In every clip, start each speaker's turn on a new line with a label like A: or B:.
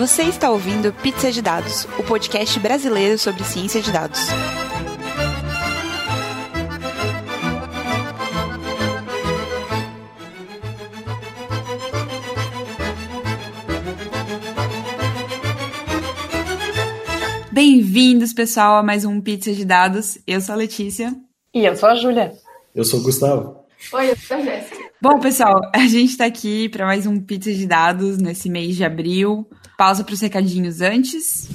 A: Você está ouvindo Pizza de Dados, o podcast brasileiro sobre ciência de dados. Bem-vindos, pessoal, a mais um Pizza de Dados. Eu sou a Letícia.
B: E eu sou a Júlia.
C: Eu sou o Gustavo.
D: Oi, eu sou a Jéssica.
A: Bom, pessoal, a gente está aqui para mais um Pizza de Dados nesse mês de abril. Pausa para os recadinhos antes.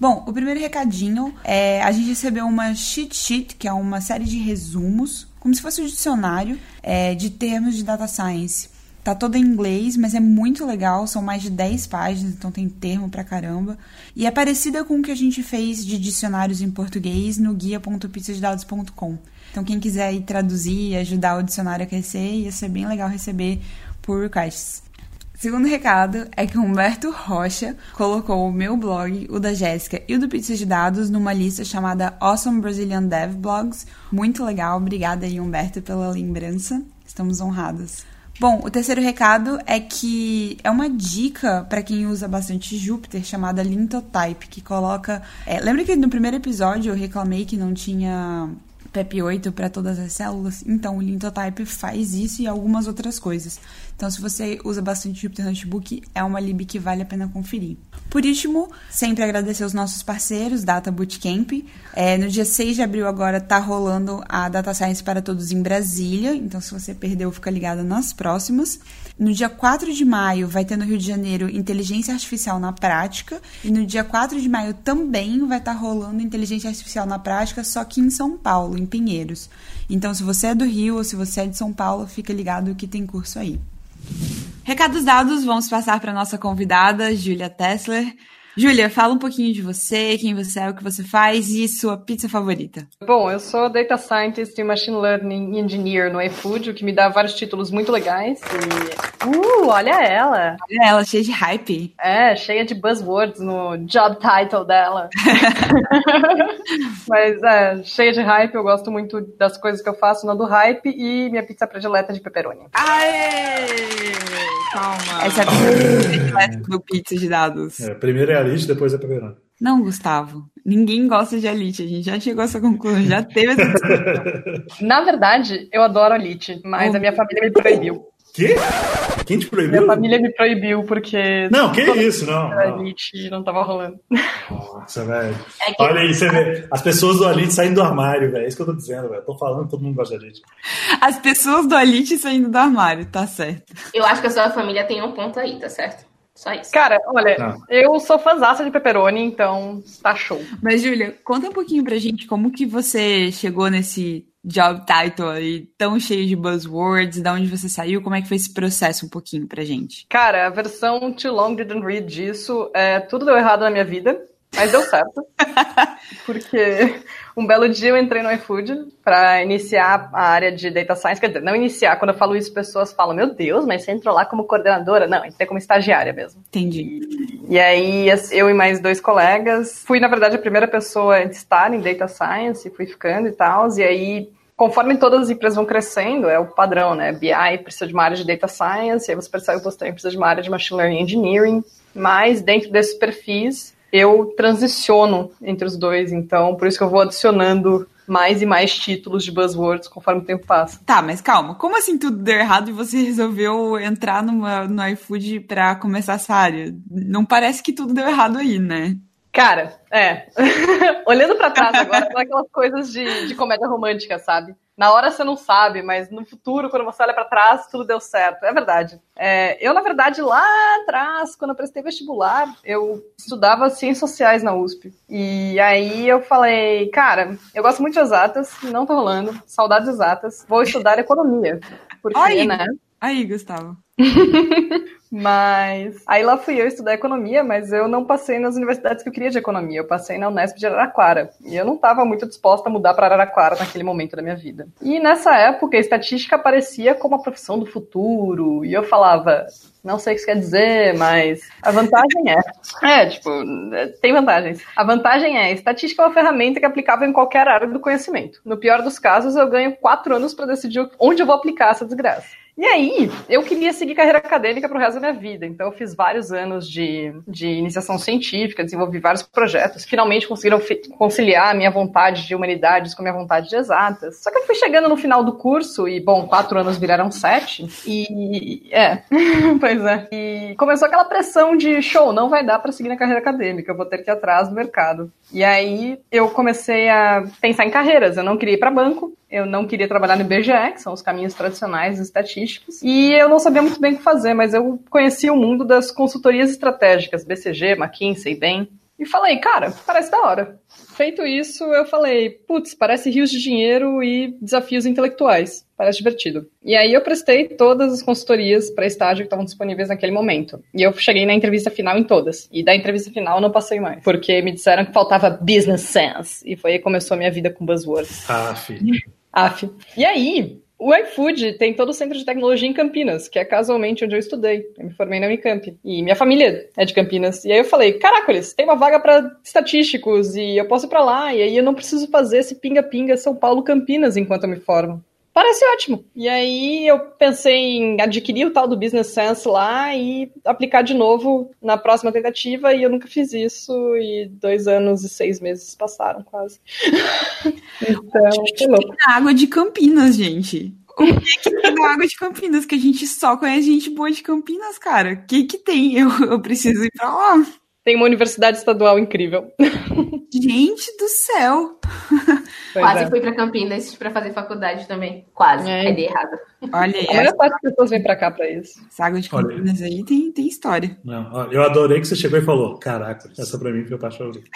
A: Bom, o primeiro recadinho é a gente recebeu uma cheat sheet, que é uma série de resumos, como se fosse um dicionário é, de termos de data science. Tá toda em inglês, mas é muito legal, são mais de 10 páginas, então tem termo pra caramba. E é parecida com o que a gente fez de dicionários em português no guia.pizzadedados.com. Então quem quiser ir traduzir e ajudar o dicionário a crescer, ia ser bem legal receber por requests. Segundo recado é que Humberto Rocha colocou o meu blog, o da Jéssica e o do Pizza de Dados numa lista chamada Awesome Brazilian Dev Blogs. Muito legal, obrigada aí Humberto pela lembrança. Estamos honrados. Bom, o terceiro recado é que é uma dica para quem usa bastante Jupyter chamada Lintotype, que coloca. É, lembra que no primeiro episódio eu reclamei que não tinha PEP8 para todas as células? Então, o Lintotype faz isso e algumas outras coisas. Então, se você usa bastante Jupyter Notebook, é uma lib que vale a pena conferir. Por último, sempre agradecer os nossos parceiros, Data Bootcamp. É, no dia 6 de abril agora tá rolando a Data Science para Todos em Brasília, então se você perdeu, fica ligado nas próximas. No dia 4 de maio vai ter no Rio de Janeiro Inteligência Artificial na Prática. E no dia 4 de maio também vai estar tá rolando Inteligência Artificial na Prática, só que em São Paulo, em Pinheiros. Então, se você é do Rio ou se você é de São Paulo, fica ligado que tem curso aí. Recados dados, vamos passar para nossa convidada, Julia Tessler. Júlia, fala um pouquinho de você, quem você é, o que você faz e sua pizza favorita.
B: Bom, eu sou Data Scientist e Machine Learning Engineer no iFood, o que me dá vários títulos muito legais. E... Uh, olha ela!
A: Olha ela, cheia de hype.
B: É, cheia de buzzwords no job title dela. Mas é, cheia de hype, eu gosto muito das coisas que eu faço na do hype e minha pizza predileta de pepperoni.
A: Aê! Calma. Essa é a pizza predileta do pizza de dados.
C: É, primeiro é a Elite, depois é Pepperoni.
A: Não, Gustavo. Ninguém gosta de Elite. A gente já chegou a essa conclusão, já teve essa discussão.
B: Na verdade, eu adoro Elite, mas oh. a minha família me proibiu.
C: Quê? Quem te proibiu?
B: Minha família me proibiu porque.
C: Não, que isso, não.
B: A Elite não tava rolando.
C: Nossa, velho. É que... Olha aí, você vê. As pessoas do Elite saindo do armário, velho. É isso que eu tô dizendo, velho. Tô falando, todo mundo gosta de Elite.
A: As pessoas do Elite saindo do armário, tá certo.
D: Eu acho que a sua família tem um ponto aí, tá certo? Só isso.
B: Cara, olha, Não. eu sou fãzaça de pepperoni, então tá show.
A: Mas, Júlia, conta um pouquinho pra gente como que você chegou nesse job title aí tão cheio de buzzwords, da onde você saiu, como é que foi esse processo um pouquinho pra gente?
B: Cara, a versão Too Long Didn't Read disso, é, tudo deu errado na minha vida, mas deu certo. porque um belo dia eu entrei no iFood para iniciar a área de Data Science. Quer dizer, não iniciar, quando eu falo isso, pessoas falam: Meu Deus, mas você entrou lá como coordenadora? Não, entrei como estagiária mesmo.
A: Entendi.
B: E, aí, eu e mais dois colegas, fui, na verdade, a primeira pessoa a estar em Data Science, fui ficando e tal. E aí, conforme todas as empresas vão crescendo, é o padrão, né? BI precisa de uma área de Data Science, aí você percebe que você também precisa de uma área de Machine Learning Engineering. Mas, dentro desses perfis, eu transiciono entre os dois, então por isso que eu vou adicionando mais e mais títulos de buzzwords conforme o tempo passa.
A: Tá, mas calma, como assim tudo deu errado e você resolveu entrar numa, no iFood pra começar essa área? Não parece que tudo deu errado aí, né?
B: Cara, é. Olhando para trás agora, são aquelas coisas de, de comédia romântica, sabe? Na hora você não sabe, mas no futuro, quando você olha para trás, tudo deu certo. É verdade. É, eu, na verdade, lá atrás, quando eu prestei vestibular, eu estudava ciências sociais na USP. E aí eu falei, cara, eu gosto muito de exatas, não tô rolando, saudades exatas, vou estudar economia. Porque,
A: aí,
B: né?
A: Aí, Gustavo.
B: Mas aí lá fui eu estudar economia, mas eu não passei nas universidades que eu queria de economia. Eu passei na Unesp de Araraquara. E eu não estava muito disposta a mudar para Araraquara naquele momento da minha vida. E nessa época, a estatística aparecia como a profissão do futuro. E eu falava, não sei o que isso quer dizer, mas a vantagem é. É, tipo, tem vantagens. A vantagem é, estatística é uma ferramenta que é aplicável em qualquer área do conhecimento. No pior dos casos, eu ganho quatro anos para decidir onde eu vou aplicar essa desgraça. E aí, eu queria seguir carreira acadêmica pro resto da minha vida. Então, eu fiz vários anos de, de iniciação científica, desenvolvi vários projetos. Finalmente conseguiram conciliar a minha vontade de humanidades com a minha vontade de exatas. Só que eu fui chegando no final do curso e, bom, quatro anos viraram sete. E, é, pois é. E começou aquela pressão de show, não vai dar para seguir na carreira acadêmica, eu vou ter que ir atrás do mercado. E aí eu comecei a pensar em carreiras. Eu não queria ir para banco, eu não queria trabalhar no IBGE, que são os caminhos tradicionais estatísticos, e eu não sabia muito bem o que fazer, mas eu conhecia o mundo das consultorias estratégicas, BCG, McKinsey, BEM, e falei, cara, parece da hora. Feito isso, eu falei, putz, parece rios de dinheiro e desafios intelectuais. Parece divertido. E aí eu prestei todas as consultorias para estágio que estavam disponíveis naquele momento. E eu cheguei na entrevista final em todas. E da entrevista final não passei mais. Porque me disseram que faltava business sense. E foi aí que começou a minha vida com buzzwords.
C: Ah, filho.
B: Af. E aí, o iFood tem todo o centro de tecnologia em Campinas, que é casualmente onde eu estudei. Eu me formei na Unicamp. E minha família é de Campinas. E aí eu falei, caracoles, tem uma vaga para estatísticos e eu posso ir para lá. E aí eu não preciso fazer esse pinga-pinga São Paulo-Campinas enquanto eu me formo. Parece ótimo. E aí eu pensei em adquirir o tal do Business Sense lá e aplicar de novo na próxima tentativa e eu nunca fiz isso e dois anos e seis meses passaram quase.
A: então, que louco. água de Campinas, gente. O que, que tem na água de Campinas? Que a gente só conhece gente boa de Campinas, cara. O que que tem? Eu, eu preciso ir pra lá.
B: Tem uma universidade estadual incrível.
A: Gente do céu!
D: Pois Quase é. fui para Campinas para fazer faculdade também. Quase. É. Aí dei errado.
A: Olha aí.
B: A maior parte das pessoas vem para cá para isso.
A: Essa água de Campinas aí tem, tem história.
C: Não, eu adorei que você chegou e falou: Caraca, essa para mim foi a parte favorita.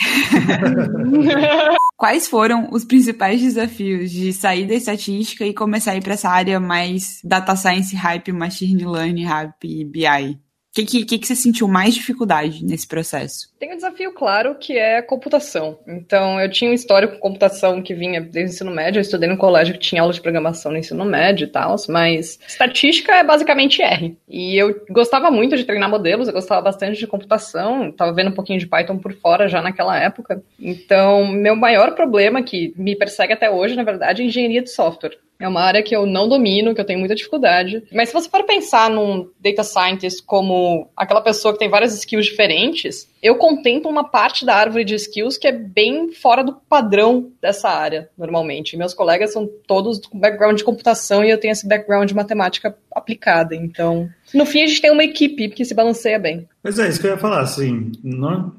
A: Quais foram os principais desafios de sair da estatística e começar a ir para essa área mais data science, hype, machine learning, hype, BI? O que, que, que, você sentiu mais dificuldade nesse processo?
B: Tem um desafio claro que é computação. Então, eu tinha um histórico com computação que vinha desde o ensino médio. Eu estudei no colégio que tinha aula de programação no ensino médio e tal, mas estatística é basicamente R. E eu gostava muito de treinar modelos, eu gostava bastante de computação, estava vendo um pouquinho de Python por fora já naquela época. Então, meu maior problema, que me persegue até hoje, na verdade, é engenharia de software. É uma área que eu não domino, que eu tenho muita dificuldade. Mas se você for pensar num data scientist como aquela pessoa que tem várias skills diferentes, eu contemplo uma parte da árvore de skills que é bem fora do padrão dessa área, normalmente. Meus colegas são todos com background de computação e eu tenho esse background de matemática aplicada. Então, no fim, a gente tem uma equipe que se balanceia bem.
C: Mas é isso que eu ia falar, assim, não,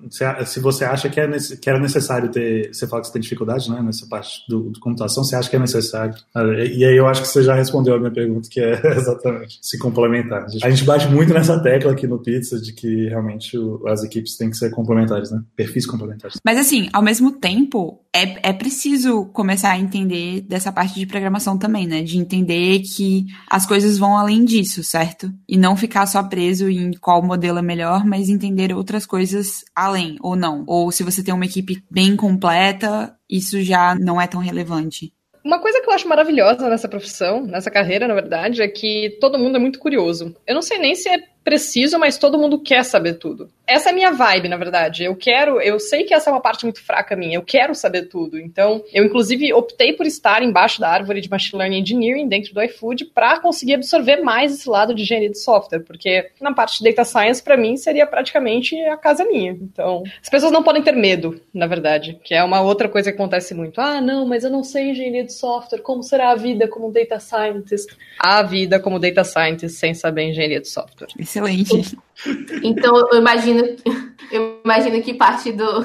C: se você acha que, é, que era necessário ter, você fala que você tem dificuldade, né, nessa parte do, do, computação, você acha que é necessário. E aí eu acho que você já respondeu a minha pergunta, que é exatamente se complementar. A gente, a gente bate muito nessa tecla aqui no Pizza de que realmente o, as equipes têm que ser complementares, né, perfis complementares.
A: Mas assim, ao mesmo tempo, é, é preciso começar a entender dessa parte de programação também, né, de entender que as coisas vão além disso, certo? E não ficar só preso em qual modelo é melhor, mas entender outras coisas além, ou não. Ou se você tem uma equipe bem completa, isso já não é tão relevante.
B: Uma coisa que eu acho maravilhosa nessa profissão, nessa carreira, na verdade, é que todo mundo é muito curioso. Eu não sei nem se é preciso, mas todo mundo quer saber tudo. Essa é a minha vibe, na verdade. Eu quero, eu sei que essa é uma parte muito fraca minha, eu quero saber tudo. Então, eu inclusive optei por estar embaixo da árvore de Machine Learning Engineering dentro do iFood para conseguir absorver mais esse lado de engenharia de software, porque na parte de data science para mim seria praticamente a casa minha. Então, as pessoas não podem ter medo, na verdade, que é uma outra coisa que acontece muito. Ah, não, mas eu não sei engenharia de software, como será a vida como data scientist? A vida como data scientist sem saber engenharia de software.
A: Excelente.
D: Então, eu imagino, eu imagino que parte do,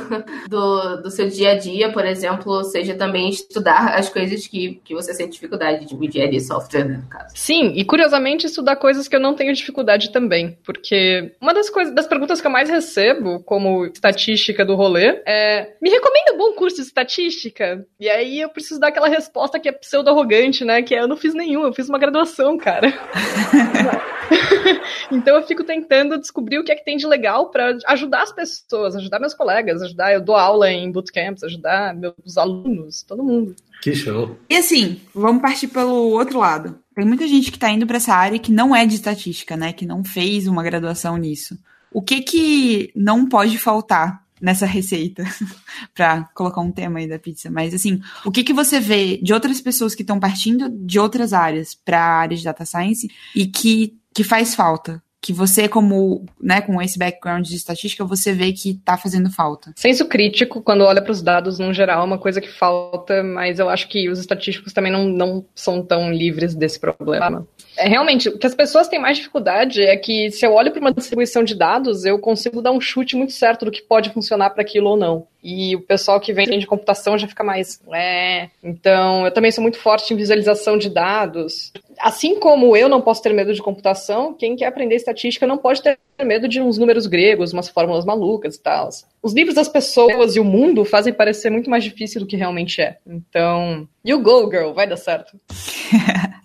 D: do, do, seu dia a dia, por exemplo, seja também estudar as coisas que, que você sente dificuldade de engenharia de software, né, no caso.
B: Sim, e curiosamente estudar coisas que eu não tenho dificuldade também, porque uma das coisas, das perguntas que eu mais recebo como estatística do rolê é: me recomenda um bom curso de estatística? E aí eu preciso dar aquela resposta que é pseudo-arrogante, né? Que é: eu não fiz nenhum, eu fiz uma graduação, cara. então eu fico tentando descobrir o que é que tem de legal para ajudar as pessoas, ajudar meus colegas, ajudar. Eu dou aula em bootcamps, ajudar meus alunos, todo mundo.
C: Que show.
A: E assim, vamos partir pelo outro lado. Tem muita gente que está indo para essa área que não é de estatística, né? Que não fez uma graduação nisso. O que que não pode faltar nessa receita para colocar um tema aí da pizza. Mas assim, o que que você vê de outras pessoas que estão partindo de outras áreas para a área de data science e que que faz falta? Que você, como, né, com esse background de estatística, você vê que está fazendo falta?
B: Senso crítico, quando olha para os dados no geral, é uma coisa que falta, mas eu acho que os estatísticos também não, não são tão livres desse problema. É, realmente, o que as pessoas têm mais dificuldade é que se eu olho para uma distribuição de dados, eu consigo dar um chute muito certo do que pode funcionar para aquilo ou não. E o pessoal que vem de computação já fica mais. É. Então, eu também sou muito forte em visualização de dados. Assim como eu não posso ter medo de computação, quem quer aprender estatística não pode ter medo de uns números gregos, umas fórmulas malucas e tal. Os livros das pessoas e o mundo fazem parecer muito mais difícil do que realmente é. Então, you go, girl, vai dar certo.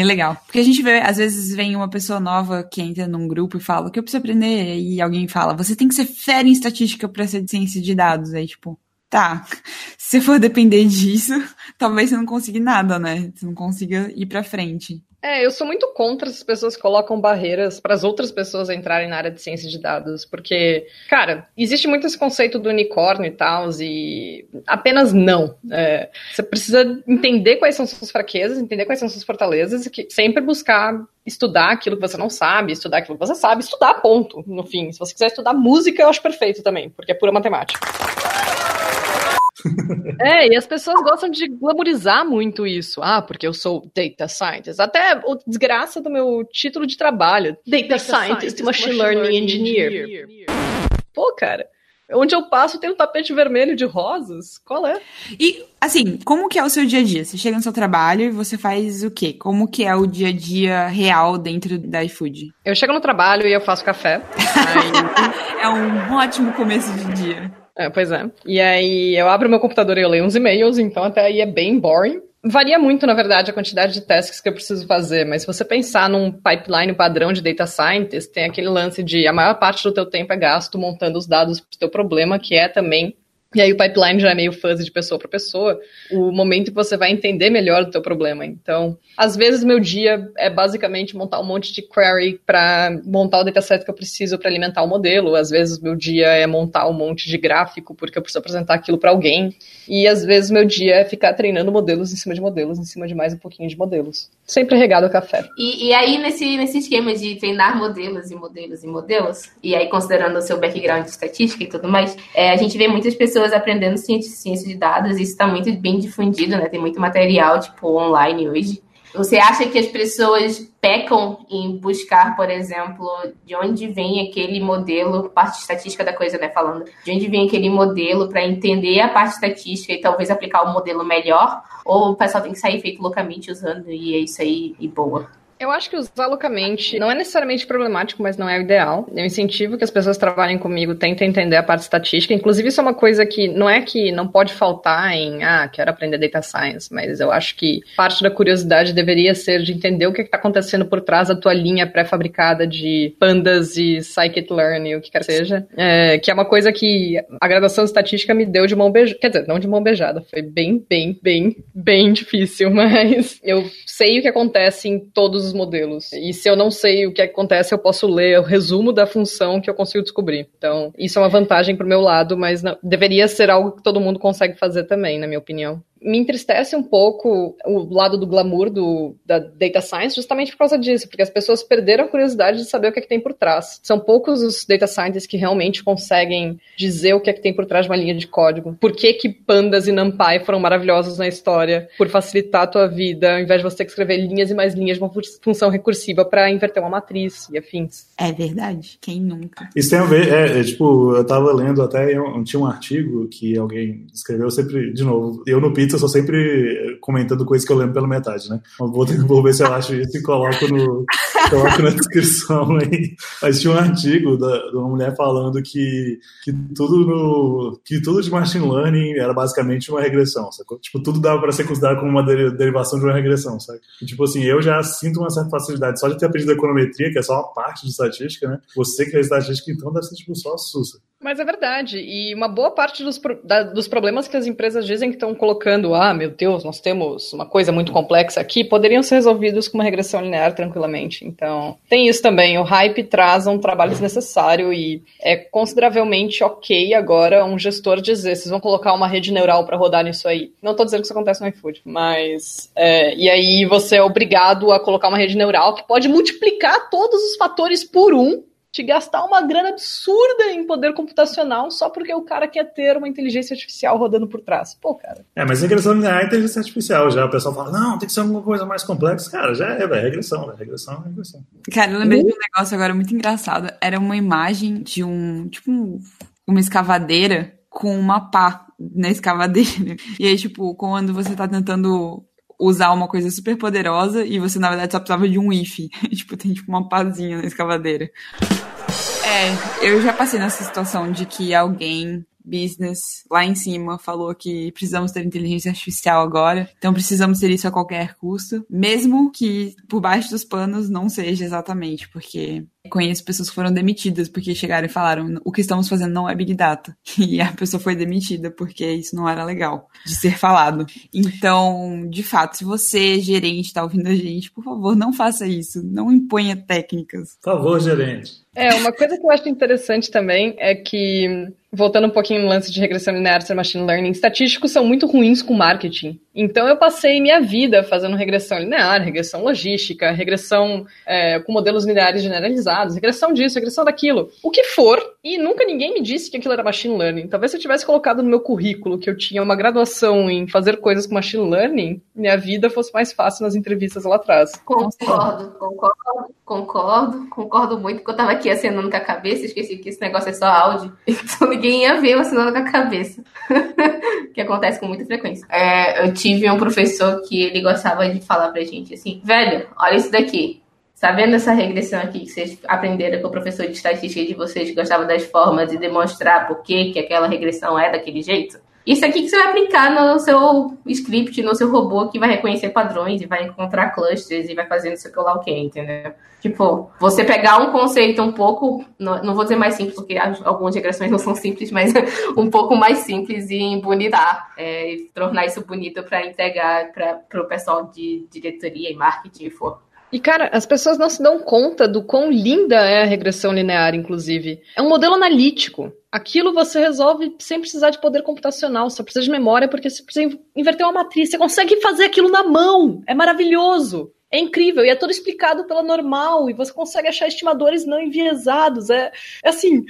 A: Bem legal. Porque a gente vê, às vezes vem uma pessoa nova que entra num grupo e fala o que eu preciso aprender, e alguém fala, você tem que ser fera em estatística para ser de ciência de dados. Aí, tipo, tá, se for depender disso, talvez você não consiga nada, né? Você não consiga ir pra frente.
B: É, eu sou muito contra as pessoas que colocam barreiras para as outras pessoas entrarem na área de ciência de dados, porque, cara, existe muito esse conceito do unicórnio e tal, e apenas não. É, você precisa entender quais são suas fraquezas, entender quais são suas fortalezas, e que, sempre buscar estudar aquilo que você não sabe, estudar aquilo que você sabe, estudar, ponto, no fim. Se você quiser estudar música, eu acho perfeito também, porque é pura matemática. É, e as pessoas gostam de glamorizar muito isso. Ah, porque eu sou data scientist. Até o desgraça do meu título de trabalho. Data, data scientist, scientist, machine, machine learning, learning engineer. engineer. Pô, cara, onde eu passo tem um tapete vermelho de rosas. Qual é?
A: E, assim, como que é o seu dia a dia? Você chega no seu trabalho e você faz o quê? Como que é o dia a dia real dentro da iFood?
B: Eu chego no trabalho e eu faço café.
A: Aí... é um ótimo começo de dia.
B: É, pois é. E aí eu abro meu computador e eu leio uns e-mails, então até aí é bem boring. Varia muito, na verdade, a quantidade de tasks que eu preciso fazer, mas se você pensar num pipeline padrão de data scientist, tem aquele lance de a maior parte do teu tempo é gasto montando os dados para o teu problema, que é também e aí o pipeline já é meio fuzzy de pessoa para pessoa, o momento que você vai entender melhor o teu problema. Então, às vezes meu dia é basicamente montar um monte de query para montar o dataset que eu preciso para alimentar o modelo. Às vezes meu dia é montar um monte de gráfico porque eu preciso apresentar aquilo para alguém. E às vezes meu dia é ficar treinando modelos em cima de modelos, em cima de mais um pouquinho de modelos. Sempre regado a café.
D: E, e aí nesse, nesse esquema de treinar modelos e modelos e modelos, e aí considerando o seu background de estatística e tudo mais, é, a gente vê muitas pessoas pessoas aprendendo ciência, de dados, isso está muito bem difundido, né? Tem muito material, tipo, online hoje. Você acha que as pessoas pecam em buscar, por exemplo, de onde vem aquele modelo, parte estatística da coisa, né? Falando, de onde vem aquele modelo para entender a parte estatística e talvez aplicar o modelo melhor? Ou o pessoal tem que sair feito loucamente usando e é isso aí e boa?
B: Eu acho que usar loucamente não é necessariamente problemático, mas não é o ideal. Eu incentivo que as pessoas trabalhem comigo tentem entender a parte estatística. Inclusive, isso é uma coisa que não é que não pode faltar em, ah, quero aprender data science, mas eu acho que parte da curiosidade deveria ser de entender o que está acontecendo por trás da tua linha pré-fabricada de pandas e scikit-learn, o que quer que seja. É, que é uma coisa que a graduação de estatística me deu de mão beijada. Quer dizer, não de mão beijada, foi bem, bem, bem, bem difícil, mas eu sei o que acontece em todos os modelos. E se eu não sei o que acontece, eu posso ler o resumo da função que eu consigo descobrir. Então, isso é uma vantagem pro meu lado, mas não, deveria ser algo que todo mundo consegue fazer também, na minha opinião me entristece um pouco o lado do glamour do, da data science justamente por causa disso, porque as pessoas perderam a curiosidade de saber o que, é que tem por trás. São poucos os data scientists que realmente conseguem dizer o que é que tem por trás de uma linha de código. Por que que pandas e numpy foram maravilhosos na história por facilitar a tua vida, ao invés de você ter que escrever linhas e mais linhas de uma função recursiva para inverter uma matriz e afins.
A: É verdade. Quem nunca?
C: Isso tem a ver, é, é tipo, eu tava lendo até, eu, tinha um artigo que alguém escreveu sempre, de novo, eu no Pizza eu sou sempre comentando coisas que eu lembro pela metade, né? Vou, vou ver se eu acho isso e coloco, no, coloco na descrição aí. Mas tinha um artigo da, de uma mulher falando que, que, tudo no, que tudo de machine learning era basicamente uma regressão, sacou? Tipo, tudo dava para ser considerado como uma derivação de uma regressão, sabe? E, tipo assim, eu já sinto uma certa facilidade só de ter aprendido econometria, que é só uma parte de estatística, né? Você que é estatística, então deve ser tipo só sussa.
B: Mas é verdade. E uma boa parte dos, da, dos problemas que as empresas dizem que estão colocando, ah, meu Deus, nós temos uma coisa muito complexa aqui, poderiam ser resolvidos com uma regressão linear tranquilamente. Então, tem isso também. O hype traz um trabalho desnecessário e é consideravelmente ok agora um gestor dizer, vocês vão colocar uma rede neural para rodar nisso aí. Não estou dizendo que isso acontece no iFood, mas. É, e aí você é obrigado a colocar uma rede neural que pode multiplicar todos os fatores por um te gastar uma grana absurda em poder computacional só porque o cara quer ter uma inteligência artificial rodando por trás. Pô, cara.
C: É, mas regressão linear é inteligência artificial já. O pessoal fala, não, tem que ser alguma coisa mais complexa. Cara, já é, velho. Regressão, véio. Regressão é regressão.
A: Cara, eu lembrei de um negócio agora muito engraçado. Era uma imagem de um, tipo, um, uma escavadeira com uma pá na escavadeira. E aí, tipo, quando você tá tentando usar uma coisa super poderosa e você, na verdade, só precisava de um if. tipo, tem tipo uma pazinha na escavadeira. É, eu já passei nessa situação de que alguém business lá em cima falou que precisamos ter inteligência artificial agora, então precisamos ter isso a qualquer custo, mesmo que por baixo dos panos não seja exatamente, porque conheço pessoas que foram demitidas porque chegaram e falaram o que estamos fazendo não é Big Data. E a pessoa foi demitida porque isso não era legal de ser falado. Então, de fato, se você, gerente, está ouvindo a gente, por favor, não faça isso. Não imponha técnicas.
C: Por favor, gerente.
B: É, uma coisa que eu acho interessante também é que voltando um pouquinho no lance de regressão linear e machine learning, estatísticos são muito ruins com marketing. Então eu passei minha vida fazendo regressão linear, regressão logística, regressão é, com modelos lineares generalizados, regressão disso, regressão daquilo, o que for, e nunca ninguém me disse que aquilo era machine learning. Talvez se eu tivesse colocado no meu currículo que eu tinha uma graduação em fazer coisas com machine learning, minha vida fosse mais fácil nas entrevistas lá atrás.
D: Concordo, concordo, concordo, concordo muito, porque eu tava aqui acenando com a cabeça, esqueci que esse negócio é só áudio, então ninguém ia ver eu acenando com a cabeça. que acontece com muita frequência. É, eu tive um professor que ele gostava de falar pra gente assim, velho, olha isso daqui. Sabendo essa regressão aqui que vocês aprenderam com o professor de estatística de vocês gostava das formas e demonstrar por que, que aquela regressão é daquele jeito? Isso aqui que você vai aplicar no seu script, no seu robô que vai reconhecer padrões e vai encontrar clusters e vai fazendo que lá o que, entendeu? Tipo, você pegar um conceito um pouco, não vou dizer mais simples, porque algumas regressões não são simples, mas um pouco mais simples e embonitar, é, e tornar isso bonito para entregar para o pessoal de diretoria e marketing e for.
B: E, cara, as pessoas não se dão conta do quão linda é a regressão linear, inclusive. É um modelo analítico. Aquilo você resolve sem precisar de poder computacional, só precisa de memória, porque você precisa inverter uma matriz. Você consegue fazer aquilo na mão. É maravilhoso. É incrível, e é todo explicado pela normal, e você consegue achar estimadores não enviesados. É, é assim.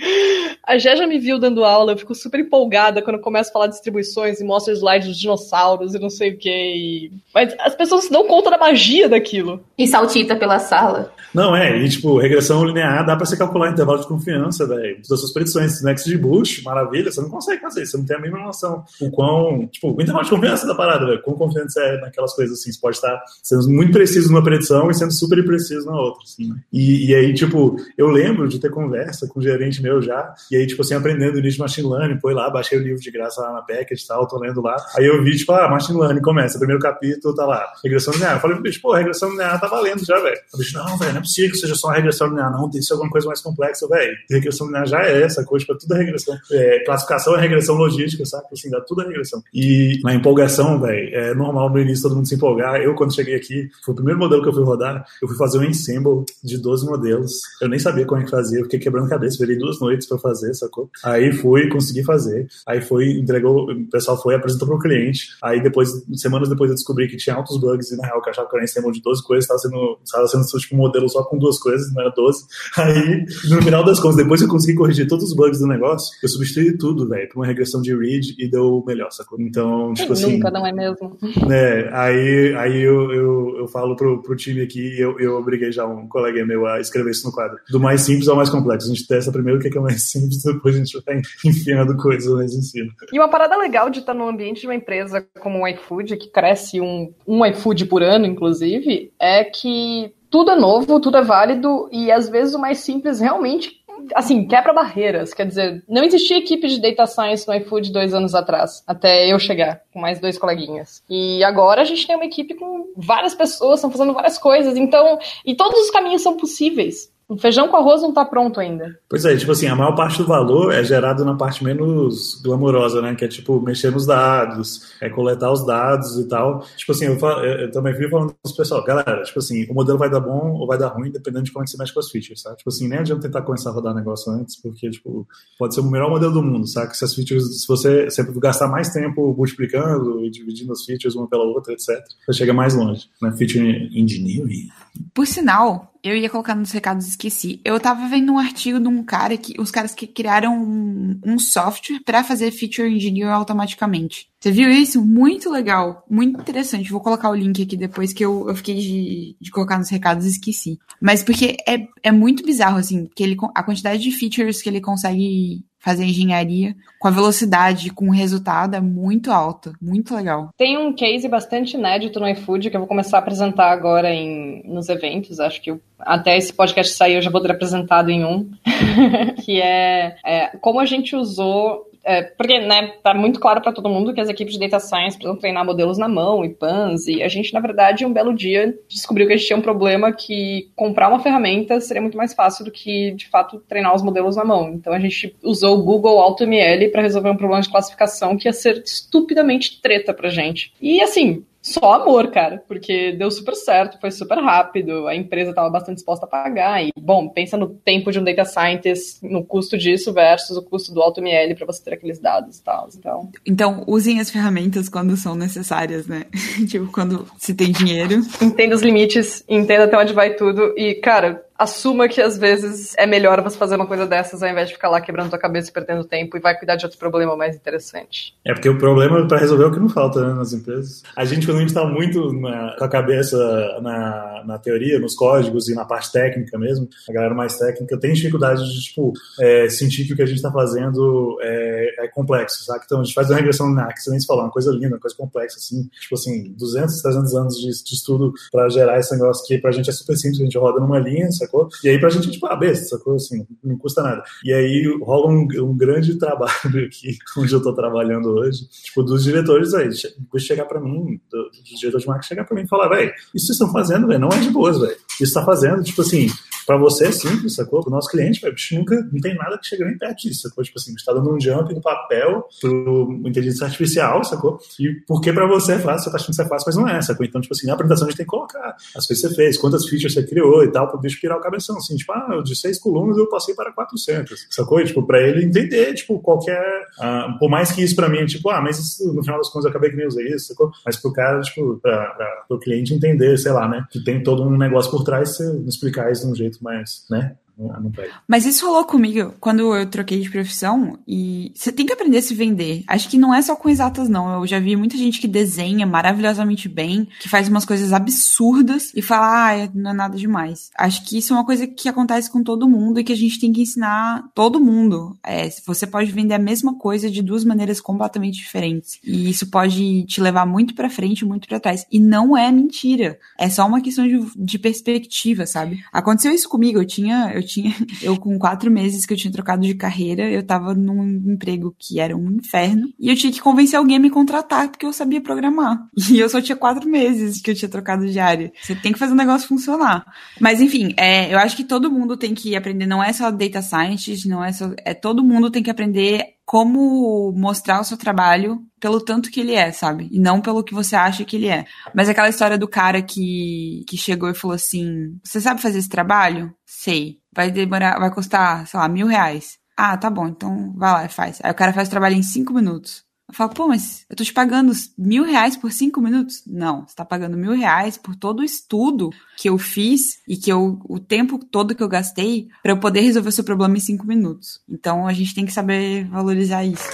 B: A Jé já me viu dando aula, eu fico super empolgada quando começo a falar de distribuições e mostro slides dos dinossauros e não sei o que. Mas as pessoas se dão conta da magia daquilo.
D: E saltita pela sala.
C: Não, é, e tipo, regressão linear dá pra você calcular intervalo de confiança, velho, das suas predições. Next de Bush, maravilha, você não consegue fazer isso, você não tem a mínima noção. O quão, tipo, o intervalo de confiança da parada, velho, quão confiante você é naquelas coisas assim, você pode estar sendo muito preciso numa predição e sendo super impreciso na outra, assim, né? e, e, aí, tipo, eu lembro de ter conversa com um gerente meu já, e aí, tipo assim, aprendendo o início de Machine Learning, foi lá, baixei o livro de graça lá na Package e tal, tô lendo lá, aí eu vi, tipo, ah, Machine Learning começa, primeiro capítulo, tá lá, regressão linear. Eu falei, bicho, pô, regressão linear tá valendo já, velho. O bicho, não, velho, não é possível que seja só uma regressão linear, não, tem que ser alguma coisa mais complexa, velho. Regressão linear já é essa coisa, pra tudo é regressão. É, classificação é regressão logística, sabe? Assim, dá tudo é regressão. E na empolgação, velho, é normal no início todo mundo se empolgar. Eu, quando cheguei aqui, foi o primeiro modelo que eu fui rodar, eu fui fazer um ensemble de 12 modelos. Eu nem sabia como é que fazia, eu fiquei quebrando a cabeça, virei duas noites pra fazer, sacou? Aí fui, consegui fazer. Aí foi, entregou, o pessoal foi, apresentou pro cliente. Aí depois, semanas depois eu descobri que tinha altos bugs e na real que eu achava que era um ensemble de 12 coisas, estava sendo, tava sendo tipo um modelo só com duas coisas, não era 12. Aí, no final das contas, depois que eu consegui corrigir todos os bugs do negócio, eu substituí tudo, velho, pra uma regressão de read e deu melhor, sacou? Então, tipo assim.
B: Nunca, não é mesmo?
C: Né, aí, aí eu, eu, eu falo pro, pro time aqui, eu, eu obriguei já um colega meu a escrever isso no quadro. Do mais simples ao mais complexo. A gente testa primeiro o que é mais simples, depois a gente vai enfiando coisas mais em cima.
B: E uma parada legal de estar no ambiente de uma empresa como o iFood, que cresce um, um iFood por ano, inclusive, é que tudo é novo, tudo é válido e às vezes o mais simples realmente assim, quebra barreiras. Quer dizer, não existia equipe de data science no iFood dois anos atrás, até eu chegar, com mais dois coleguinhas. E agora a gente tem uma equipe com várias pessoas, estão fazendo várias coisas, então, e todos os caminhos são possíveis. O feijão com arroz não tá pronto ainda.
C: Pois é, tipo assim, a maior parte do valor é gerado na parte menos glamourosa, né? Que é tipo mexer nos dados, é coletar os dados e tal. Tipo assim, eu, falo, eu também vivo falando com os pessoal, galera, tipo assim, o modelo vai dar bom ou vai dar ruim, dependendo de como é que você mexe com as features, sabe? Tipo assim, nem adianta tentar começar a rodar negócio antes, porque, tipo, pode ser o melhor modelo do mundo, sabe? Se as features, se você sempre gastar mais tempo multiplicando e dividindo as features uma pela outra, etc., você chega mais longe, né? Feature engineering.
A: Por sinal, eu ia colocar nos recados e esqueci. Eu tava vendo um artigo de um cara que. Os caras que criaram um, um software para fazer feature engineer automaticamente. Você viu isso? Muito legal. Muito interessante. Vou colocar o link aqui depois que eu, eu fiquei de, de colocar nos recados e esqueci. Mas porque é, é muito bizarro, assim, que ele, a quantidade de features que ele consegue fazer engenharia com a velocidade, com o resultado é muito alta, muito legal.
B: Tem um case bastante inédito no iFood que eu vou começar a apresentar agora em, nos eventos, acho que eu, até esse podcast sair eu já vou ter apresentado em um, que é, é como a gente usou é, porque, né, tá muito claro para todo mundo que as equipes de data science precisam treinar modelos na mão e pans, e a gente, na verdade, um belo dia descobriu que a gente tinha um problema que comprar uma ferramenta seria muito mais fácil do que, de fato, treinar os modelos na mão. Então a gente usou o Google AutoML para resolver um problema de classificação que ia ser estupidamente treta pra gente. E assim, só amor, cara, porque deu super certo, foi super rápido, a empresa estava bastante disposta a pagar. E, bom, pensa no tempo de um data scientist, no custo disso versus o custo do AutoML para você ter aqueles dados e tal. Então...
A: então, usem as ferramentas quando são necessárias, né? tipo, quando se tem dinheiro.
B: Entenda os limites, entenda até onde vai tudo. E, cara, assuma que às vezes é melhor você fazer uma coisa dessas ao invés de ficar lá quebrando tua cabeça e perdendo tempo e vai cuidar de outro problema mais interessante.
C: É porque o problema para resolver é o que não falta né, nas empresas. A gente, quando a gente está muito na, com a cabeça na, na teoria, nos códigos e na parte técnica mesmo, a galera mais técnica tem dificuldade de tipo, é, sentir que o que a gente está fazendo é, é, complexo, sabe? Então a gente faz uma regressão na que você nem se falou, uma coisa linda, uma coisa complexa, assim, tipo assim, 200, 300 anos de, de estudo para gerar esse negócio que pra gente é super simples, a gente roda numa linha, sabe? Sacou? E aí pra gente, tipo, ah, besta, sacou? Assim, não custa nada. E aí rola um, um grande trabalho aqui, onde eu tô trabalhando hoje, tipo, dos diretores aí, chegar pra mim, dos diretores de marketing chegar pra mim e falar, velho, isso vocês estão fazendo, velho, não é de boas, velho. Isso tá fazendo, tipo assim, para você é simples, sacou? Pro nosso cliente, gente nunca não tem nada que chega nem perto disso, sacou? Tipo assim, a gente tá dando um jump do papel pro inteligência artificial, sacou? E porque para você é fácil, você tá achando que isso é fácil, mas não é, sacou? Então, tipo assim, na apresentação a gente tem que colocar as coisas que você fez, quantas features você criou e tal, pro bicho pirar o cabeção, assim, tipo, ah, de seis colunas eu passei para 400, sacou? E, tipo, pra ele entender, tipo, qualquer, uh, por mais que isso pra mim, tipo, ah, mas isso, no final das contas eu acabei que nem usei isso, sacou? Mas pro cara, tipo, pra, pro cliente entender, sei lá, né, que tem todo um negócio por trás, você explicar isso de um jeito mais, né, não
A: Mas isso rolou comigo quando eu troquei de profissão e você tem que aprender a se vender. Acho que não é só com exatas, não. Eu já vi muita gente que desenha maravilhosamente bem, que faz umas coisas absurdas e fala, ah, não é nada demais. Acho que isso é uma coisa que acontece com todo mundo e que a gente tem que ensinar todo mundo. É, você pode vender a mesma coisa de duas maneiras completamente diferentes. E isso pode te levar muito para frente, muito para trás. E não é mentira. É só uma questão de, de perspectiva, sabe? Aconteceu isso comigo. Eu tinha, eu tinha, eu com quatro meses que eu tinha trocado de carreira, eu tava num emprego que era um inferno e eu tinha que convencer alguém a me contratar porque eu sabia programar. E eu só tinha quatro meses que eu tinha trocado de área. Você tem que fazer o negócio funcionar. Mas enfim, é, eu acho que todo mundo tem que aprender, não é só data scientist, não é só, é todo mundo tem que aprender como mostrar o seu trabalho pelo tanto que ele é, sabe? E não pelo que você acha que ele é. Mas aquela história do cara que, que chegou e falou assim: Você sabe fazer esse trabalho? Sei. Vai demorar, vai custar, sei lá, mil reais. Ah, tá bom, então vai lá e faz. Aí o cara faz o trabalho em cinco minutos. Eu falo, pô, mas eu tô te pagando mil reais por cinco minutos? Não, você tá pagando mil reais por todo o estudo que eu fiz e que eu, o tempo todo que eu gastei para eu poder resolver o seu problema em cinco minutos. Então a gente tem que saber valorizar isso.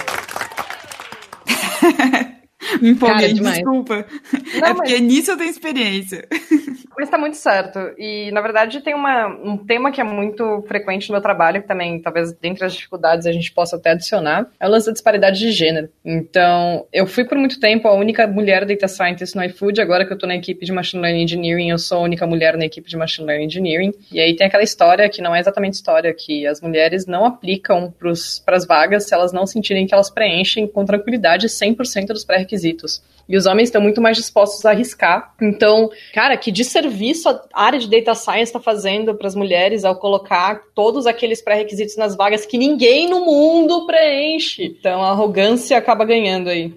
A: Me empolguei, Cara, desculpa. Não, é porque mas... nisso eu tenho experiência.
B: Mas tá muito certo. E, na verdade, tem uma, um tema que é muito frequente no meu trabalho, que também, talvez, dentre as dificuldades, a gente possa até adicionar, é o lance da disparidade de gênero. Então, eu fui por muito tempo a única mulher data scientist no iFood, agora que eu tô na equipe de Machine Learning Engineering, eu sou a única mulher na equipe de Machine Learning Engineering. E aí tem aquela história, que não é exatamente história, que as mulheres não aplicam para as vagas se elas não sentirem que elas preenchem com tranquilidade 100% dos pré-requisitos pré-requisitos. E os homens estão muito mais dispostos a arriscar. Então, cara, que desserviço a área de data science está fazendo para as mulheres ao colocar todos aqueles pré-requisitos nas vagas que ninguém no mundo preenche. Então, a arrogância acaba ganhando aí.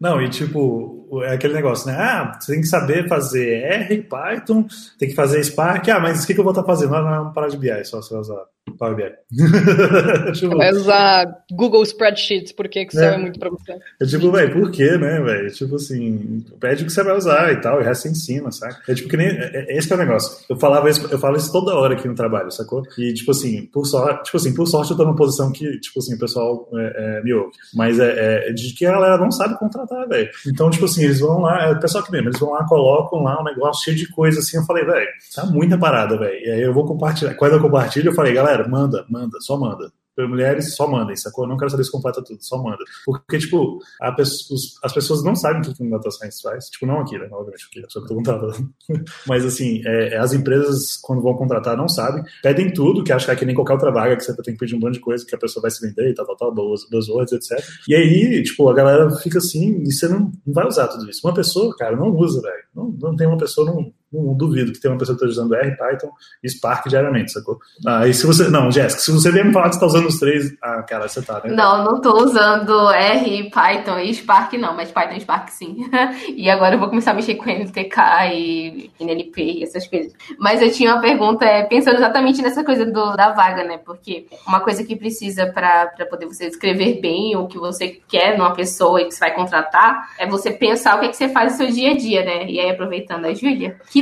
C: Não, e tipo, é aquele negócio, né? Ah, você tem que saber fazer R, Python, tem que fazer Spark. Ah, mas o que, que eu vou estar fazendo? Não, não, não parar de BI, só você usar Power BI.
B: vai usar Google Spreadsheets, porque Excel é, é muito pra você.
C: É tipo, velho, por quê, né, velho? Tipo assim, pede o que você vai usar e tal, e o resto você ensina, sabe? É tipo que nem. É, é, esse que é o negócio. Eu falava isso, eu falo isso toda hora aqui no trabalho, sacou? E, tipo assim, por sorte, tipo assim, por sorte eu tô numa posição que, tipo assim, o pessoal é, é, me ouve. Mas é, é, de que a galera não sabe contratar, velho. Então, tipo assim, eles vão lá, é o pessoal que mesmo, eles vão lá, colocam lá um negócio cheio de coisa assim. Eu falei, velho, tá muita parada, velho. E aí eu vou compartilhar. Quando eu compartilho, eu falei, galera, manda, manda, só manda mulheres, só mandem, sacou? Eu não quero saber se completa tudo, só manda. Porque, tipo, as pessoas não sabem o que um data science faz. Tipo, não aqui, né? Obviamente, porque a pessoa contrata. Mas, assim, é, é, as empresas, quando vão contratar, não sabem. Pedem tudo, que acho que é nem qualquer outra vaga, que você tem que pedir um monte de coisa, que a pessoa vai se vender e tal, tal, tal, buzzwords, etc. E aí, tipo, a galera fica assim, e você não, não vai usar tudo isso. Uma pessoa, cara, não usa, velho. Não, não tem uma pessoa, não, não duvido que tem uma pessoa que está usando R, Python e Spark diariamente, sacou? Aí ah, se você. Não, Jéssica, se você vier me falar que você está usando os três. Ah, cara, você tá, né?
D: Não, não estou usando R, Python e Spark, não, mas Python e Spark sim. e agora eu vou começar a mexer com NTK e NLP e essas coisas. Mas eu tinha uma pergunta, é, pensando exatamente nessa coisa do, da vaga, né? Porque uma coisa que precisa para poder você escrever bem o que você quer numa pessoa e que você vai contratar é você pensar o que, é que você faz no seu dia a dia, né? E aí, aproveitando a Júlia, que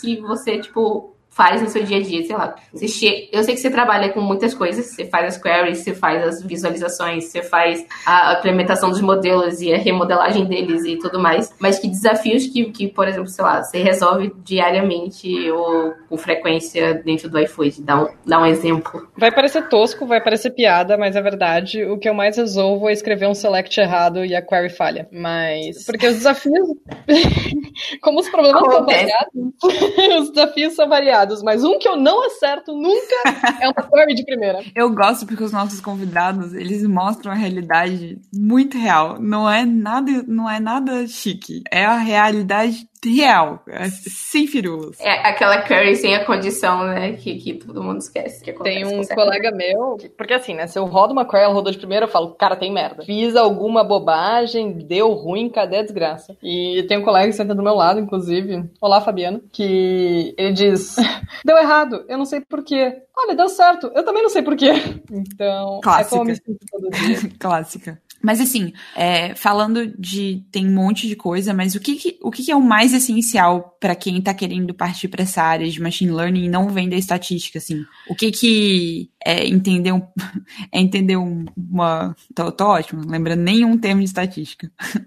D: que você, tipo, faz no seu dia a dia, sei lá. Você che... Eu sei que você trabalha com muitas coisas, você faz as queries, você faz as visualizações, você faz a implementação dos modelos e a remodelagem deles e tudo mais, mas que desafios que, que por exemplo, sei lá, você resolve diariamente ou com frequência dentro do iFood? Dá um, dá um exemplo.
B: Vai parecer tosco, vai parecer piada, mas é verdade. O que eu mais resolvo é escrever um select errado e a query falha. Mas. Porque os desafios. Como os problemas são variados, os desafios são variados mas um que eu não acerto nunca é uma query de primeira.
A: Eu gosto porque os nossos convidados, eles mostram a realidade muito real. Não é nada, não é nada chique. É a realidade real, é sem firulas.
D: É aquela curry sem a condição, né, que, que todo mundo esquece. Que
B: tem um colega meu, porque assim, né, se eu rodo uma curry, ela rodou de primeira, eu falo, cara, tem merda. Fiz alguma bobagem, deu ruim, cadê a desgraça? E tem um colega que senta do meu lado, inclusive, olá, Fabiano, que ele diz, deu errado, eu não sei porquê. Olha, deu certo, eu também não sei porquê. Então,
A: Clássica. é como eu me sinto todo dia. Clássica. Mas assim, é, falando de tem um monte de coisa, mas o que, que o que, que, é o mais essencial para quem está querendo partir para essa área de machine learning e não vem da estatística, assim? O que que é entender um, é entender um, uma tô, tô ótimo, lembrando nenhum termo de estatística.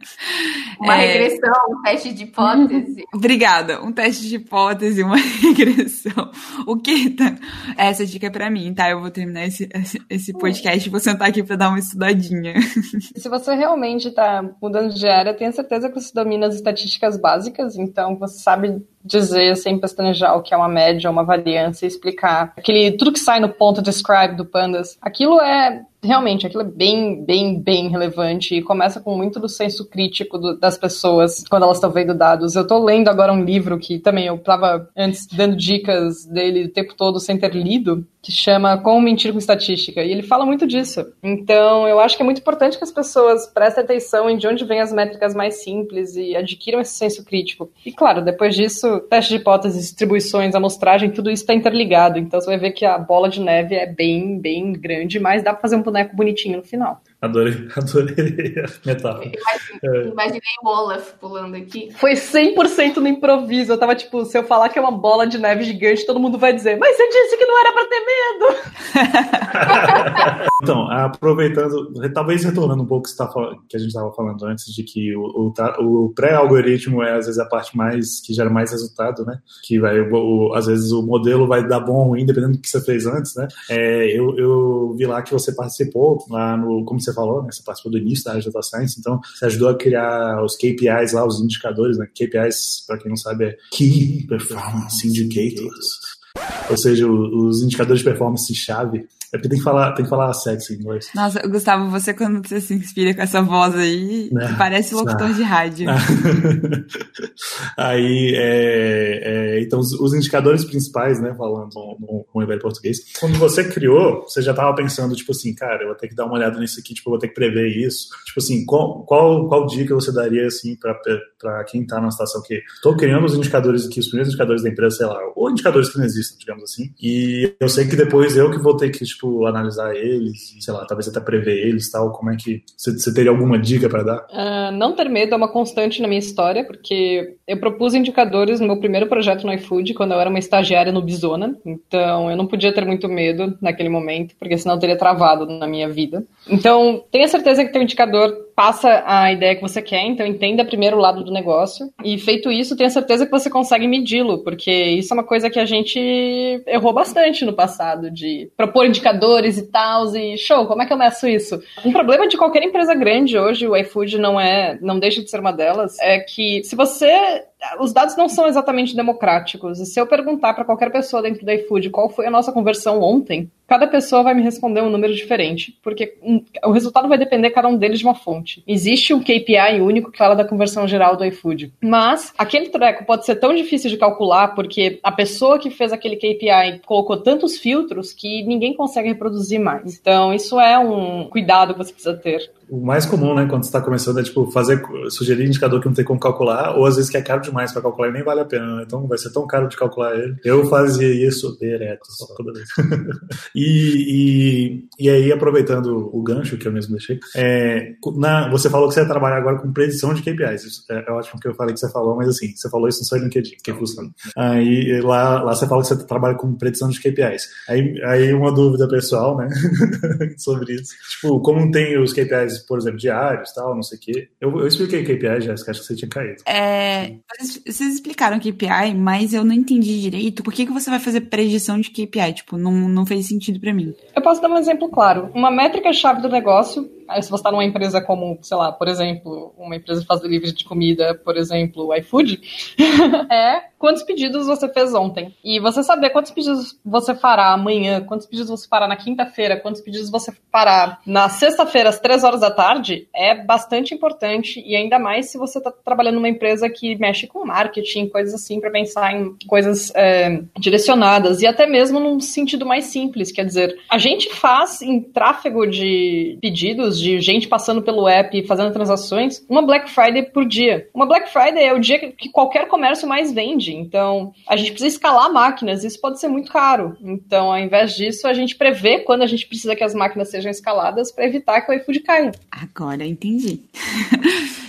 D: Uma é, regressão, um teste de hipótese.
A: Obrigada, um teste de hipótese, uma regressão. O que tá, essa dica é para mim, tá? Eu vou terminar esse, esse podcast e vou sentar aqui para dar uma estudadinha.
B: Se você realmente está mudando de área, tenha certeza que você domina as estatísticas básicas, então você sabe dizer sem pestanejar o que é uma média, uma variância, explicar aquele tudo que sai no ponto describe do Pandas. Aquilo é realmente, aquilo é bem, bem, bem relevante e começa com muito do senso crítico do, das pessoas quando elas estão vendo dados. Eu tô lendo agora um livro que também eu tava antes dando dicas dele o tempo todo sem ter lido, que chama Como Mentir com Estatística, e ele fala muito disso. Então, eu acho que é muito importante que as pessoas prestem atenção em de onde vêm as métricas mais simples e adquiram esse senso crítico. E claro, depois disso, teste de hipóteses, distribuições, amostragem, tudo isso está interligado. Então, você vai ver que a bola de neve é bem, bem grande, mas dá para fazer um boneco bonitinho no final.
C: Adorei, adorei a metáfora.
D: Imaginei, é. imaginei o Olaf pulando aqui.
B: Foi 100% no improviso. Eu tava tipo, se eu falar que é uma bola de neve gigante, todo mundo vai dizer, mas você disse que não era pra
C: ter medo. então, aproveitando, talvez retornando um pouco que, tá, que a gente estava falando antes, de que o, o, o pré-algoritmo é às vezes a parte mais que gera mais resultado, né? Que vai, o, às vezes o modelo vai dar bom ou ruim, dependendo do que você fez antes, né? É, eu, eu vi lá que você participou lá no, como você falou, né? Você participou do início da área de data science, então você ajudou a criar os KPIs lá, os indicadores, né? KPIs, para quem não sabe, é Key Performance Indicators. Ou seja, os indicadores de performance chave É porque tem que falar, tem que falar sexy em inglês.
A: Nossa, Gustavo, você quando você se inspira com essa voz aí,
C: Né?
A: parece locutor
C: Ah.
A: de rádio.
C: Aí, é, é, então, os, os indicadores principais, né, falando no, no, no português, quando você criou, você já estava pensando, tipo assim, cara, eu vou ter que dar uma olhada nisso aqui, tipo, eu vou ter que prever isso. Tipo assim, qual, qual, qual dica você daria, assim, para quem está numa situação que estou criando os indicadores aqui, os primeiros indicadores da empresa, sei lá, ou indicadores que não existem, digamos assim, e eu sei que depois eu que vou ter que, tipo, analisar eles, sei lá, talvez até prever eles tal, como é que, você, teria alguma dica para dar?
B: Ah, não ter medo é uma constante na minha história, porque eu propus indicadores no meu primeiro projeto no iFood, quando eu era uma estagiária no Bizona. Então, eu não podia ter muito medo naquele momento, porque senão eu teria travado na minha vida. Então, tenha certeza que teu indicador passa a ideia que você quer, então entenda primeiro o lado do negócio. E feito isso, tenha certeza que você consegue medi-lo, porque isso é uma coisa que a gente errou bastante no passado, de propor indicadores e tal, e show, como é que eu meço isso? Um problema de qualquer empresa grande hoje, o iFood não é, não deixa de ser uma delas, é que se você os dados não são exatamente democráticos. E se eu perguntar para qualquer pessoa dentro do iFood qual foi a nossa conversão ontem, cada pessoa vai me responder um número diferente, porque um, o resultado vai depender cada um deles de uma fonte. Existe um KPI único que fala da conversão geral do iFood, mas aquele treco pode ser tão difícil de calcular porque a pessoa que fez aquele KPI colocou tantos filtros que ninguém consegue reproduzir mais. Então isso é um cuidado que você precisa ter.
C: O mais comum, né, quando você está começando é tipo fazer sugerir indicador que não tem como calcular, ou às vezes que é caro demais para calcular e nem vale a pena, né? Então vai ser tão caro de calcular ele. Eu fazia isso direto, só toda vez. e, e, e aí, aproveitando o gancho que eu mesmo deixei, é, na, você falou que você ia trabalhar agora com predição de KPIs. É, é ótimo que eu falei que você falou, mas assim, você falou isso no seu LinkedIn, que funciona. Aí lá, lá você fala que você trabalha com predição de KPIs. Aí, aí uma dúvida pessoal, né, sobre isso. Tipo, como tem os KPIs, por exemplo, diários tal, não sei o quê. Eu, eu expliquei KPI, Jéssica, acho que você tinha caído.
A: É, vocês explicaram KPI, mas eu não entendi direito. Por que, que você vai fazer predição de KPI? Tipo, não, não fez sentido para mim.
B: Eu posso dar um exemplo claro. Uma métrica-chave do negócio, se você está numa empresa como, sei lá, por exemplo, uma empresa que faz delivery de comida, por exemplo, o iFood, é quantos pedidos você fez ontem. E você saber quantos pedidos você fará amanhã, quantos pedidos você fará na quinta-feira, quantos pedidos você fará na sexta-feira, às três horas da tarde, é bastante importante. E ainda mais se você está trabalhando numa empresa que mexe com marketing, coisas assim, para pensar em coisas é, direcionadas. E até mesmo num sentido mais simples. Quer dizer, a gente faz em tráfego de pedidos, de gente passando pelo app e fazendo transações, uma Black Friday por dia. Uma Black Friday é o dia que qualquer comércio mais vende. Então, a gente precisa escalar máquinas, isso pode ser muito caro. Então, ao invés disso, a gente prevê quando a gente precisa que as máquinas sejam escaladas para evitar que o iFood caia.
A: Agora entendi.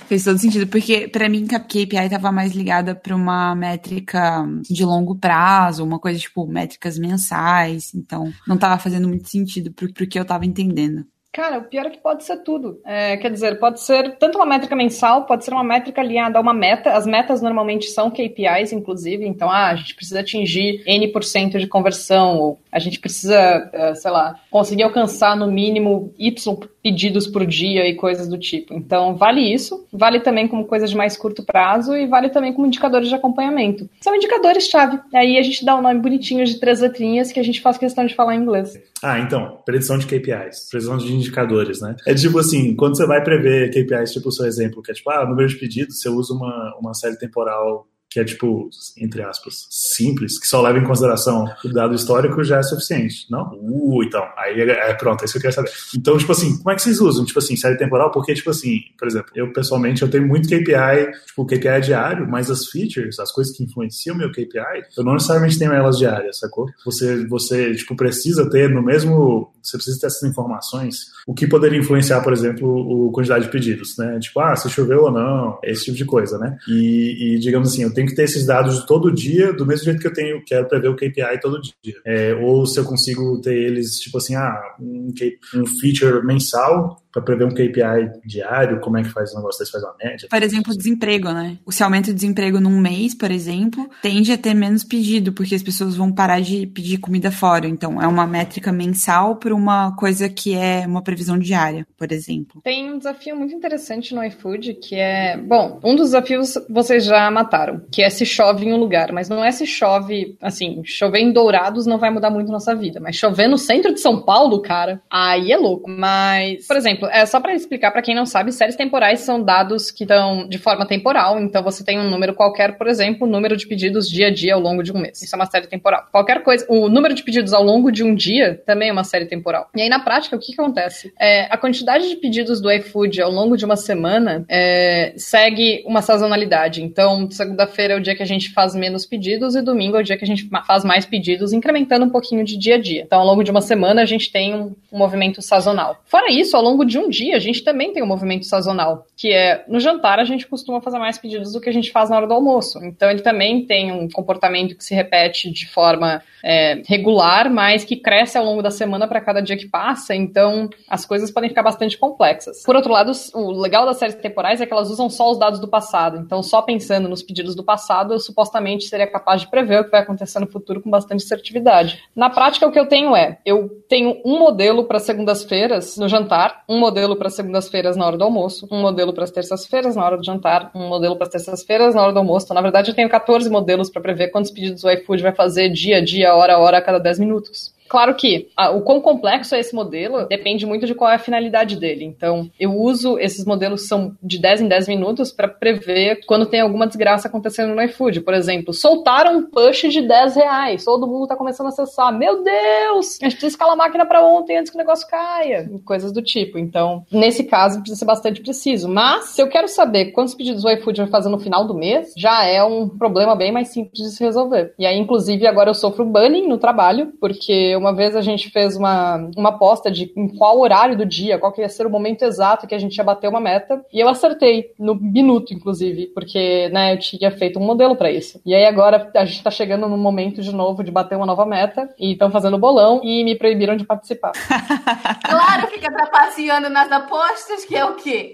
A: Fez todo sentido, porque para mim a KPI estava mais ligada para uma métrica de longo prazo, uma coisa tipo métricas mensais, então não estava fazendo muito sentido pro, pro que eu estava entendendo.
B: Cara, o pior é que pode ser tudo. É, quer dizer, pode ser tanto uma métrica mensal, pode ser uma métrica alinhada a uma meta. As metas normalmente são KPIs, inclusive. Então, ah, a gente precisa atingir N% de conversão, ou a gente precisa, sei lá, conseguir alcançar no mínimo Y pedidos por dia e coisas do tipo. Então, vale isso. Vale também como coisa de mais curto prazo e vale também como indicadores de acompanhamento. São indicadores-chave. Aí a gente dá um nome bonitinho de três letrinhas que a gente faz questão de falar em inglês.
C: Ah, então, predição de KPIs, predição de indicadores, né? É tipo assim, quando você vai prever KPIs, tipo o seu exemplo, que é tipo, ah, número de pedidos, você usa uma, uma série temporal que é tipo, entre aspas, simples, que só leva em consideração o dado histórico já é suficiente, não? Uh, então, aí é, é pronto, é isso que eu quero saber. Então, tipo assim, como é que vocês usam, tipo assim, série temporal? Porque, tipo assim, por exemplo, eu pessoalmente, eu tenho muito KPI, tipo, KPI é diário, mas as features, as coisas que influenciam meu KPI, eu não necessariamente tenho elas diárias, sacou? Você, você, tipo, precisa ter no mesmo, você precisa ter essas informações, o que poderia influenciar, por exemplo, a quantidade de pedidos, né? Tipo, ah, se choveu ou não, esse tipo de coisa, né? E, e digamos assim, eu tenho que ter esses dados todo dia, do mesmo jeito que eu tenho, quero prever o KPI todo dia. É, ou se eu consigo ter eles, tipo assim, ah, um, um feature mensal para prever um KPI diário? Como é que faz o negócio desse? Faz uma média?
A: Por exemplo, desemprego, né? Se aumenta o desemprego num mês, por exemplo, tende a ter menos pedido, porque as pessoas vão parar de pedir comida fora. Então, é uma métrica mensal para uma coisa que é uma previsão diária, por exemplo.
B: Tem um desafio muito interessante no iFood, que é... Bom, um dos desafios vocês já mataram, que é se chove em um lugar. Mas não é se chove, assim, chover em Dourados não vai mudar muito nossa vida. Mas chover no centro de São Paulo, cara, aí é louco. Mas, por exemplo, é só para explicar para quem não sabe, séries temporais são dados que dão de forma temporal. Então você tem um número qualquer, por exemplo, o número de pedidos dia a dia ao longo de um mês. Isso é uma série temporal. Qualquer coisa, o número de pedidos ao longo de um dia também é uma série temporal. E aí na prática, o que, que acontece? É, a quantidade de pedidos do iFood ao longo de uma semana é, segue uma sazonalidade. Então, segunda-feira é o dia que a gente faz menos pedidos e domingo é o dia que a gente faz mais pedidos, incrementando um pouquinho de dia a dia. Então, ao longo de uma semana, a gente tem um, um movimento sazonal. Fora isso, ao longo de um dia, a gente também tem um movimento sazonal, que é no jantar a gente costuma fazer mais pedidos do que a gente faz na hora do almoço. Então, ele também tem um comportamento que se repete de forma é, regular, mas que cresce ao longo da semana para cada dia que passa. Então, as coisas podem ficar bastante complexas. Por outro lado, o legal das séries temporais é que elas usam só os dados do passado. Então, só pensando nos pedidos do passado, eu supostamente seria capaz de prever o que vai acontecer no futuro com bastante assertividade. Na prática, o que eu tenho é, eu tenho um modelo para segundas-feiras no jantar, um modelo para segundas-feiras na hora do almoço, um modelo para as terças-feiras na hora do jantar, um modelo para as terças-feiras na hora do almoço. Então, na verdade, eu tenho 14 modelos para prever quantos pedidos o iFood vai fazer dia a dia, hora a hora, a cada 10 minutos. Claro que a, o quão complexo é esse modelo depende muito de qual é a finalidade dele. Então, eu uso esses modelos são de 10 em 10 minutos para prever quando tem alguma desgraça acontecendo no iFood. Por exemplo, soltaram um push de 10 reais, todo mundo está começando a acessar. Meu Deus! A gente precisa escalar a máquina para ontem antes que o negócio caia. Coisas do tipo. Então, nesse caso, precisa ser bastante preciso. Mas, se eu quero saber quantos pedidos o iFood vai fazer no final do mês, já é um problema bem mais simples de se resolver. E aí, inclusive, agora eu sofro banning no trabalho, porque uma vez a gente fez uma, uma aposta de em qual horário do dia, qual que ia ser o momento exato que a gente ia bater uma meta, e eu acertei, no minuto, inclusive, porque, né, eu tinha feito um modelo para isso. E aí agora a gente tá chegando no momento de novo de bater uma nova meta, e estão fazendo bolão, e me proibiram de participar.
D: claro, fica trapaceando nas apostas, que é o quê?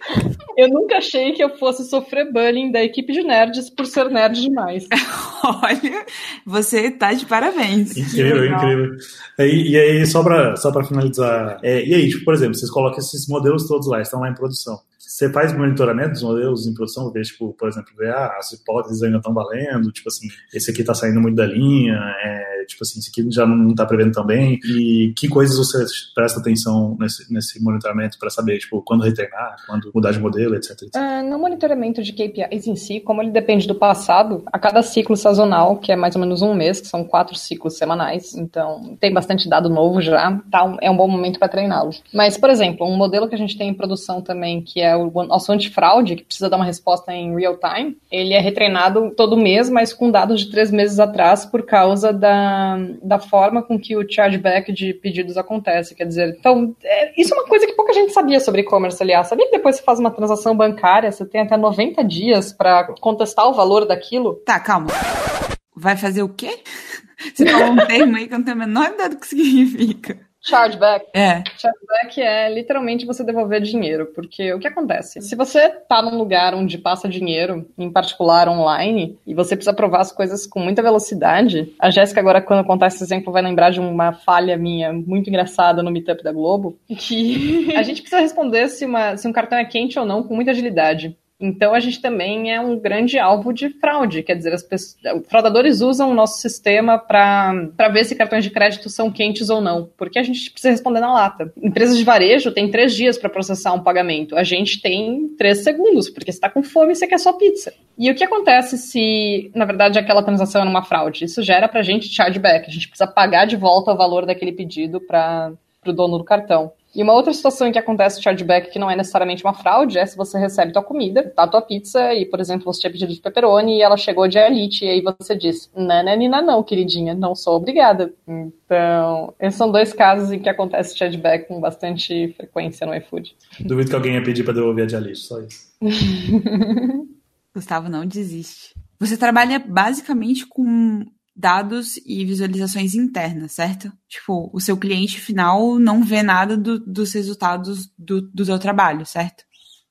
B: Eu nunca achei que eu fosse sofrer bullying da equipe de nerds por ser nerd demais.
A: Olha, você tá de parabéns.
C: Incrível, incrível. E, e, aí, só para só finalizar, é, e aí, tipo, por exemplo, vocês colocam esses modelos todos lá, estão lá em produção. Você faz monitoramento dos modelos em produção, ver, tipo, por exemplo, ver, ah, as hipóteses ainda estão valendo, tipo assim, esse aqui está saindo muito da linha, é, tipo assim, esse aqui já não está prevendo tão bem, e que coisas você presta atenção nesse, nesse monitoramento para saber, tipo, quando retornar, quando mudar de modelo, etc. etc.
B: Uh, no monitoramento de KPIs em si, como ele depende do passado, a cada ciclo sazonal, que é mais ou menos um mês, que são quatro ciclos semanais, então tem bastante dado novo já, tá, é um bom momento para treiná-lo. Mas, por exemplo, um modelo que a gente tem em produção também, que é o nosso antifraude, que precisa dar uma resposta em real time, ele é retreinado todo mês, mas com dados de três meses atrás, por causa da, da forma com que o chargeback de pedidos acontece. Quer dizer, então, é, isso é uma coisa que pouca gente sabia sobre e-commerce, aliás. Sabia que depois você faz uma transação bancária, você tem até 90 dias para contestar o valor daquilo?
A: Tá, calma. Vai fazer o quê? Você falou um termo aí que eu não tenho a menor ideia do que significa.
B: Chargeback.
A: É.
B: Chargeback é literalmente você devolver dinheiro, porque o que acontece? Se você tá num lugar onde passa dinheiro, em particular online, e você precisa provar as coisas com muita velocidade, a Jéssica agora quando contar esse exemplo vai lembrar de uma falha minha muito engraçada no Meetup da Globo, que a gente precisa responder se, uma, se um cartão é quente ou não com muita agilidade. Então a gente também é um grande alvo de fraude, quer dizer, as pessoas, fraudadores usam o nosso sistema para ver se cartões de crédito são quentes ou não, porque a gente precisa responder na lata. Empresas de varejo têm três dias para processar um pagamento, a gente tem três segundos, porque você está com fome e você quer só pizza. E o que acontece se, na verdade, aquela transação é uma fraude? Isso gera para a gente chargeback, a gente precisa pagar de volta o valor daquele pedido para o dono do cartão. E uma outra situação em que acontece chargeback que não é necessariamente uma fraude é se você recebe tua comida, tá tua pizza, e, por exemplo, você tinha pedido de pepperoni e ela chegou de elite, e aí você diz, nananina não, queridinha, não sou obrigada. Então, esses são dois casos em que acontece chargeback com bastante frequência no iFood.
C: Duvido que alguém ia pedir pra devolver a de elite, só isso.
A: Gustavo, não desiste. Você trabalha basicamente com dados e visualizações internas, certo? Tipo, o seu cliente final não vê nada do, dos resultados do, do seu trabalho, certo?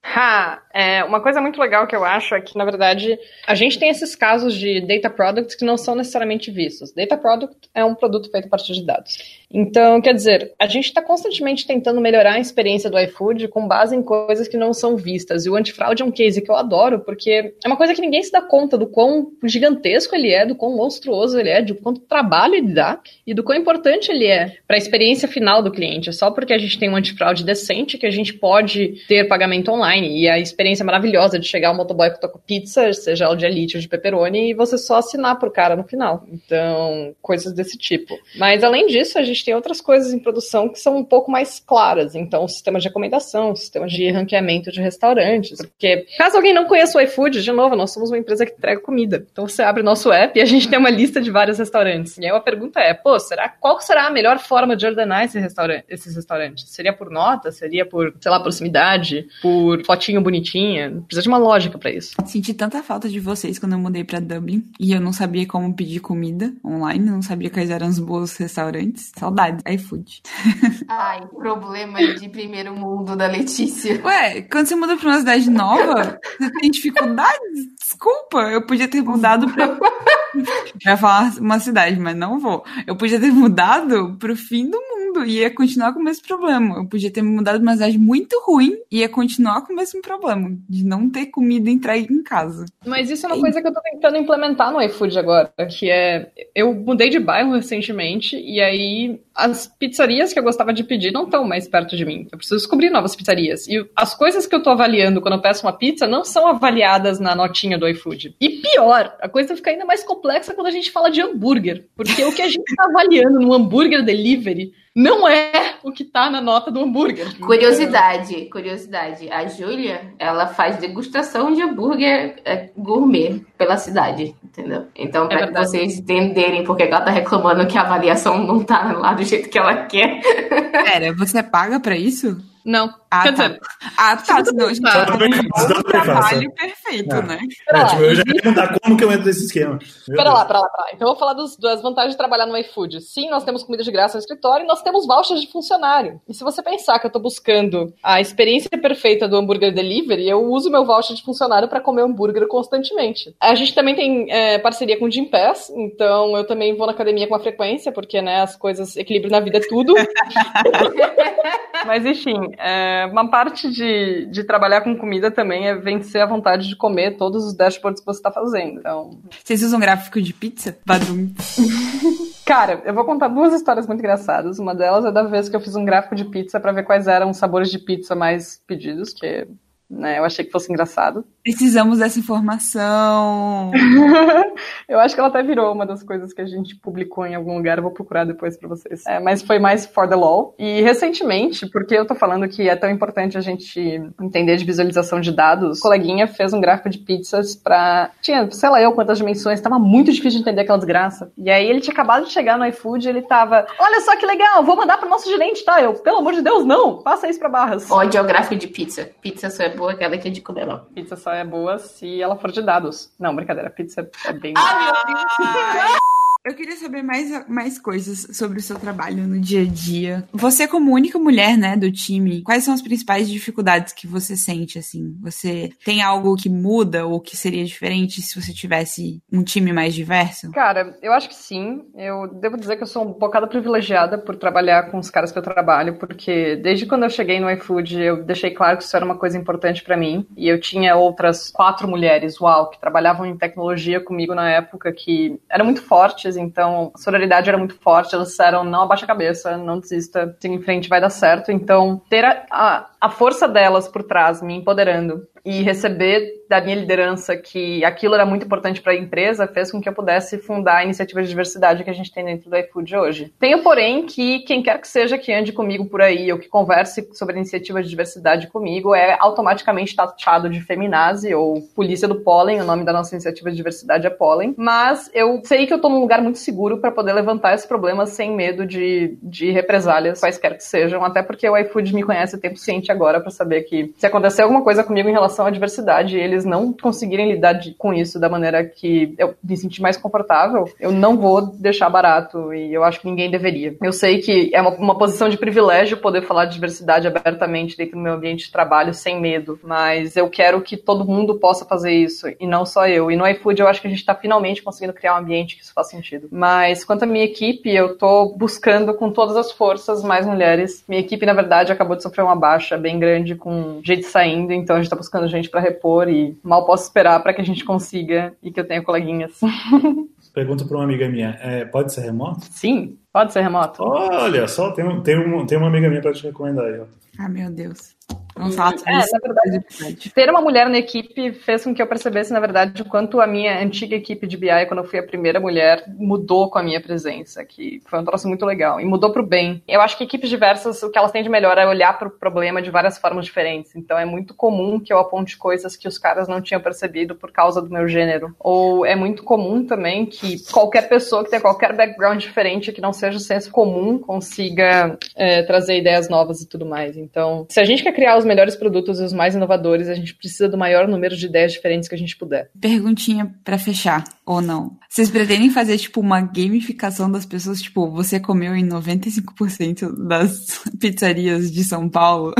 B: Ha! É, uma coisa muito legal que eu acho é que, na verdade, a gente tem esses casos de data products que não são necessariamente vistos. Data product é um produto feito a partir de dados. Então, quer dizer, a gente está constantemente tentando melhorar a experiência do iFood com base em coisas que não são vistas. E o antifraude é um case que eu adoro, porque é uma coisa que ninguém se dá conta do quão gigantesco ele é, do quão monstruoso ele é, do quanto trabalho ele dá e do quão importante ele é para a experiência final do cliente. É só porque a gente tem um antifraude decente que a gente pode ter pagamento online. E a experiência maravilhosa de chegar o motoboy que toca pizza, seja o de elite ou de pepperoni, e você só assinar pro cara no final. Então, coisas desse tipo. Mas além disso, a gente tem outras coisas em produção que são um pouco mais claras. Então, sistema de recomendação, sistema de ranqueamento de restaurantes. Porque, caso alguém não conheça o iFood, de novo, nós somos uma empresa que entrega comida. Então, você abre nosso app e a gente tem uma lista de vários restaurantes. E aí a pergunta é, pô, será, qual será a melhor forma de ordenar esse restaurante, esses restaurantes? Seria por nota? Seria por, sei lá, proximidade? Por fotinho bonitinha. Precisa de uma lógica para isso.
A: Senti tanta falta de vocês quando eu mudei para Dublin e eu não sabia como pedir comida online, não sabia quais eram os bons restaurantes. Saudades, iFood.
D: Ai, problema de primeiro mundo da Letícia.
A: Ué, quando você muda pra uma cidade nova, você tem dificuldades? Desculpa, eu podia ter mudado pra. Ia falar uma cidade, mas não vou. Eu podia ter mudado pro fim do mundo e ia continuar com o mesmo problema. Eu podia ter mudado pra uma cidade muito ruim e ia continuar com o mesmo problema de não ter comida entregue em casa.
B: Mas isso é uma coisa que eu tô tentando implementar no iFood agora, que é eu mudei de bairro recentemente e aí as pizzarias que eu gostava de pedir não estão mais perto de mim. Eu preciso descobrir novas pizzarias. E as coisas que eu tô avaliando quando eu peço uma pizza não são avaliadas na notinha do iFood. E pior, a coisa fica ainda mais complexa quando a gente fala de hambúrguer, porque o que a gente tá avaliando no hambúrguer delivery não é o que tá na nota do hambúrguer.
D: Curiosidade, curiosidade. A Júlia, ela faz degustação de hambúrguer é, gourmet pela cidade, entendeu? Então, para é vocês entenderem porque ela tá reclamando que a avaliação não tá lá do jeito que ela quer.
A: Pera, você paga para isso?
B: Não.
A: Ah, Quer tá. Dizer, ah, tá. Senão a gente tá. tá um trabalho perfeito,
C: é.
A: né?
C: É, tipo, eu já ia perguntar como que eu entro nesse esquema.
B: Pera lá, pera lá, pera lá. Então eu vou falar dos, das vantagens de trabalhar no iFood. Sim, nós temos comida de graça no escritório e nós temos vouchers de funcionário. E se você pensar que eu tô buscando a experiência perfeita do hambúrguer delivery, eu uso meu voucher de funcionário para comer hambúrguer constantemente. A gente também tem é, parceria com o Gym Pass, então eu também vou na academia com a frequência, porque, né, as coisas, equilíbrio na vida é tudo. Mas enfim, é, uma parte de, de trabalhar com comida também é vencer a vontade de comer todos os dashboards que você está fazendo. Então...
A: Vocês usam gráfico de pizza? Badum.
B: Cara, eu vou contar duas histórias muito engraçadas. Uma delas é da vez que eu fiz um gráfico de pizza para ver quais eram os sabores de pizza mais pedidos, que né? Eu achei que fosse engraçado.
A: Precisamos dessa informação.
B: eu acho que ela até virou uma das coisas que a gente publicou em algum lugar. Eu vou procurar depois para vocês. É, mas foi mais for the law. E recentemente, porque eu tô falando que é tão importante a gente entender de visualização de dados, o coleguinha fez um gráfico de pizzas para tinha, sei lá eu quantas dimensões, tava muito difícil de entender aquela desgraça. E aí ele tinha acabado de chegar no iFood, ele tava, olha só que legal, vou mandar pro nosso gerente, tá? Eu, pelo amor de Deus, não, faça isso para barras.
D: Ódio ao gráfico de pizza. Pizza só é boa aquela que é de comer, não.
B: Pizza só é boa se ela for de dados. Não, brincadeira, pizza é bem.
A: Ah, meu Deus! Eu queria saber mais, mais coisas sobre o seu trabalho no dia a dia. Você, como única mulher, né, do time, quais são as principais dificuldades que você sente, assim? Você tem algo que muda ou que seria diferente se você tivesse um time mais diverso?
B: Cara, eu acho que sim. Eu devo dizer que eu sou um bocado privilegiada por trabalhar com os caras que eu trabalho, porque desde quando eu cheguei no iFood, eu deixei claro que isso era uma coisa importante para mim. E eu tinha outras quatro mulheres, uau, que trabalhavam em tecnologia comigo na época, que eram muito então a sororidade era muito forte, elas disseram, não abaixa a cabeça, não desista, siga em frente, vai dar certo. Então, ter a, a, a força delas por trás, me empoderando, e receber da minha liderança que aquilo era muito importante para a empresa fez com que eu pudesse fundar a iniciativa de diversidade que a gente tem dentro do iFood hoje. Tenho, porém, que quem quer que seja que ande comigo por aí ou que converse sobre a iniciativa de diversidade comigo é automaticamente taxado de feminazi ou polícia do pólen, o nome da nossa iniciativa de diversidade é pólen, mas eu sei que eu estou num lugar muito seguro para poder levantar esse problema sem medo de, de represálias, quaisquer que sejam, até porque o iFood me conhece o tempo ciente agora para saber que se acontecer alguma coisa comigo em relação relação à diversidade e eles não conseguirem lidar de, com isso da maneira que eu me senti mais confortável, eu não vou deixar barato e eu acho que ninguém deveria. Eu sei que é uma, uma posição de privilégio poder falar de diversidade abertamente dentro do meu ambiente de trabalho sem medo, mas eu quero que todo mundo possa fazer isso e não só eu. E no iFood eu acho que a gente está finalmente conseguindo criar um ambiente que isso faz sentido. Mas quanto à minha equipe, eu tô buscando com todas as forças mais mulheres. Minha equipe, na verdade, acabou de sofrer uma baixa bem grande com gente saindo, então a gente tá buscando gente para repor e mal posso esperar para que a gente consiga e que eu tenha coleguinhas.
C: Pergunta para uma amiga minha, é, pode ser remoto?
B: Sim, pode ser remoto.
C: Olha só, tem, um, tem, um, tem uma amiga minha para te recomendar aí. Ó.
A: Ah, meu Deus. Fato
B: é, na verdade, ter uma mulher na equipe fez com que eu percebesse, na verdade, o quanto a minha antiga equipe de BI, quando eu fui a primeira mulher, mudou com a minha presença, que foi um troço muito legal. E mudou pro bem. Eu acho que equipes diversas, o que elas têm de melhor é olhar para o problema de várias formas diferentes. Então é muito comum que eu aponte coisas que os caras não tinham percebido por causa do meu gênero. Ou é muito comum também que qualquer pessoa que tenha qualquer background diferente, que não seja o senso comum, consiga é, trazer ideias novas e tudo mais. Então, se a gente quer criar os melhores produtos e os mais inovadores, a gente precisa do maior número de ideias diferentes que a gente puder.
A: Perguntinha para fechar, ou não. Vocês pretendem fazer, tipo, uma gamificação das pessoas? Tipo, você comeu em 95% das pizzarias de São Paulo?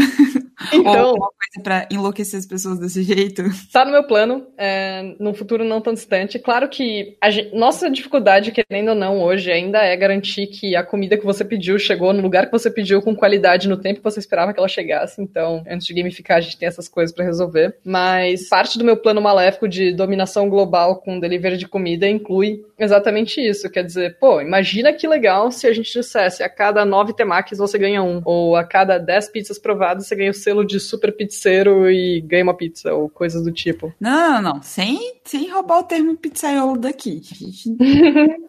A: Então, Ou coisa para enlouquecer as pessoas desse jeito?
B: Tá no meu plano, é, num futuro não tão distante. Claro que gente, nossa dificuldade, querendo ou não, hoje ainda é garantir que a comida que você pediu chegou no lugar que você pediu com qualidade no tempo que você esperava que ela chegasse. Então, antes de gamificar, a gente tem essas coisas para resolver. Mas parte do meu plano maléfico de dominação global com delivery de comida inclui exatamente isso. Quer dizer, pô, imagina que legal se a gente dissesse a cada nove temakis você ganha um, ou a cada dez pizzas provadas você ganha o selo de super pizzeiro e ganha uma pizza, ou coisas do tipo.
A: Não, não, não. Sem, sem roubar o termo pizzaiolo daqui.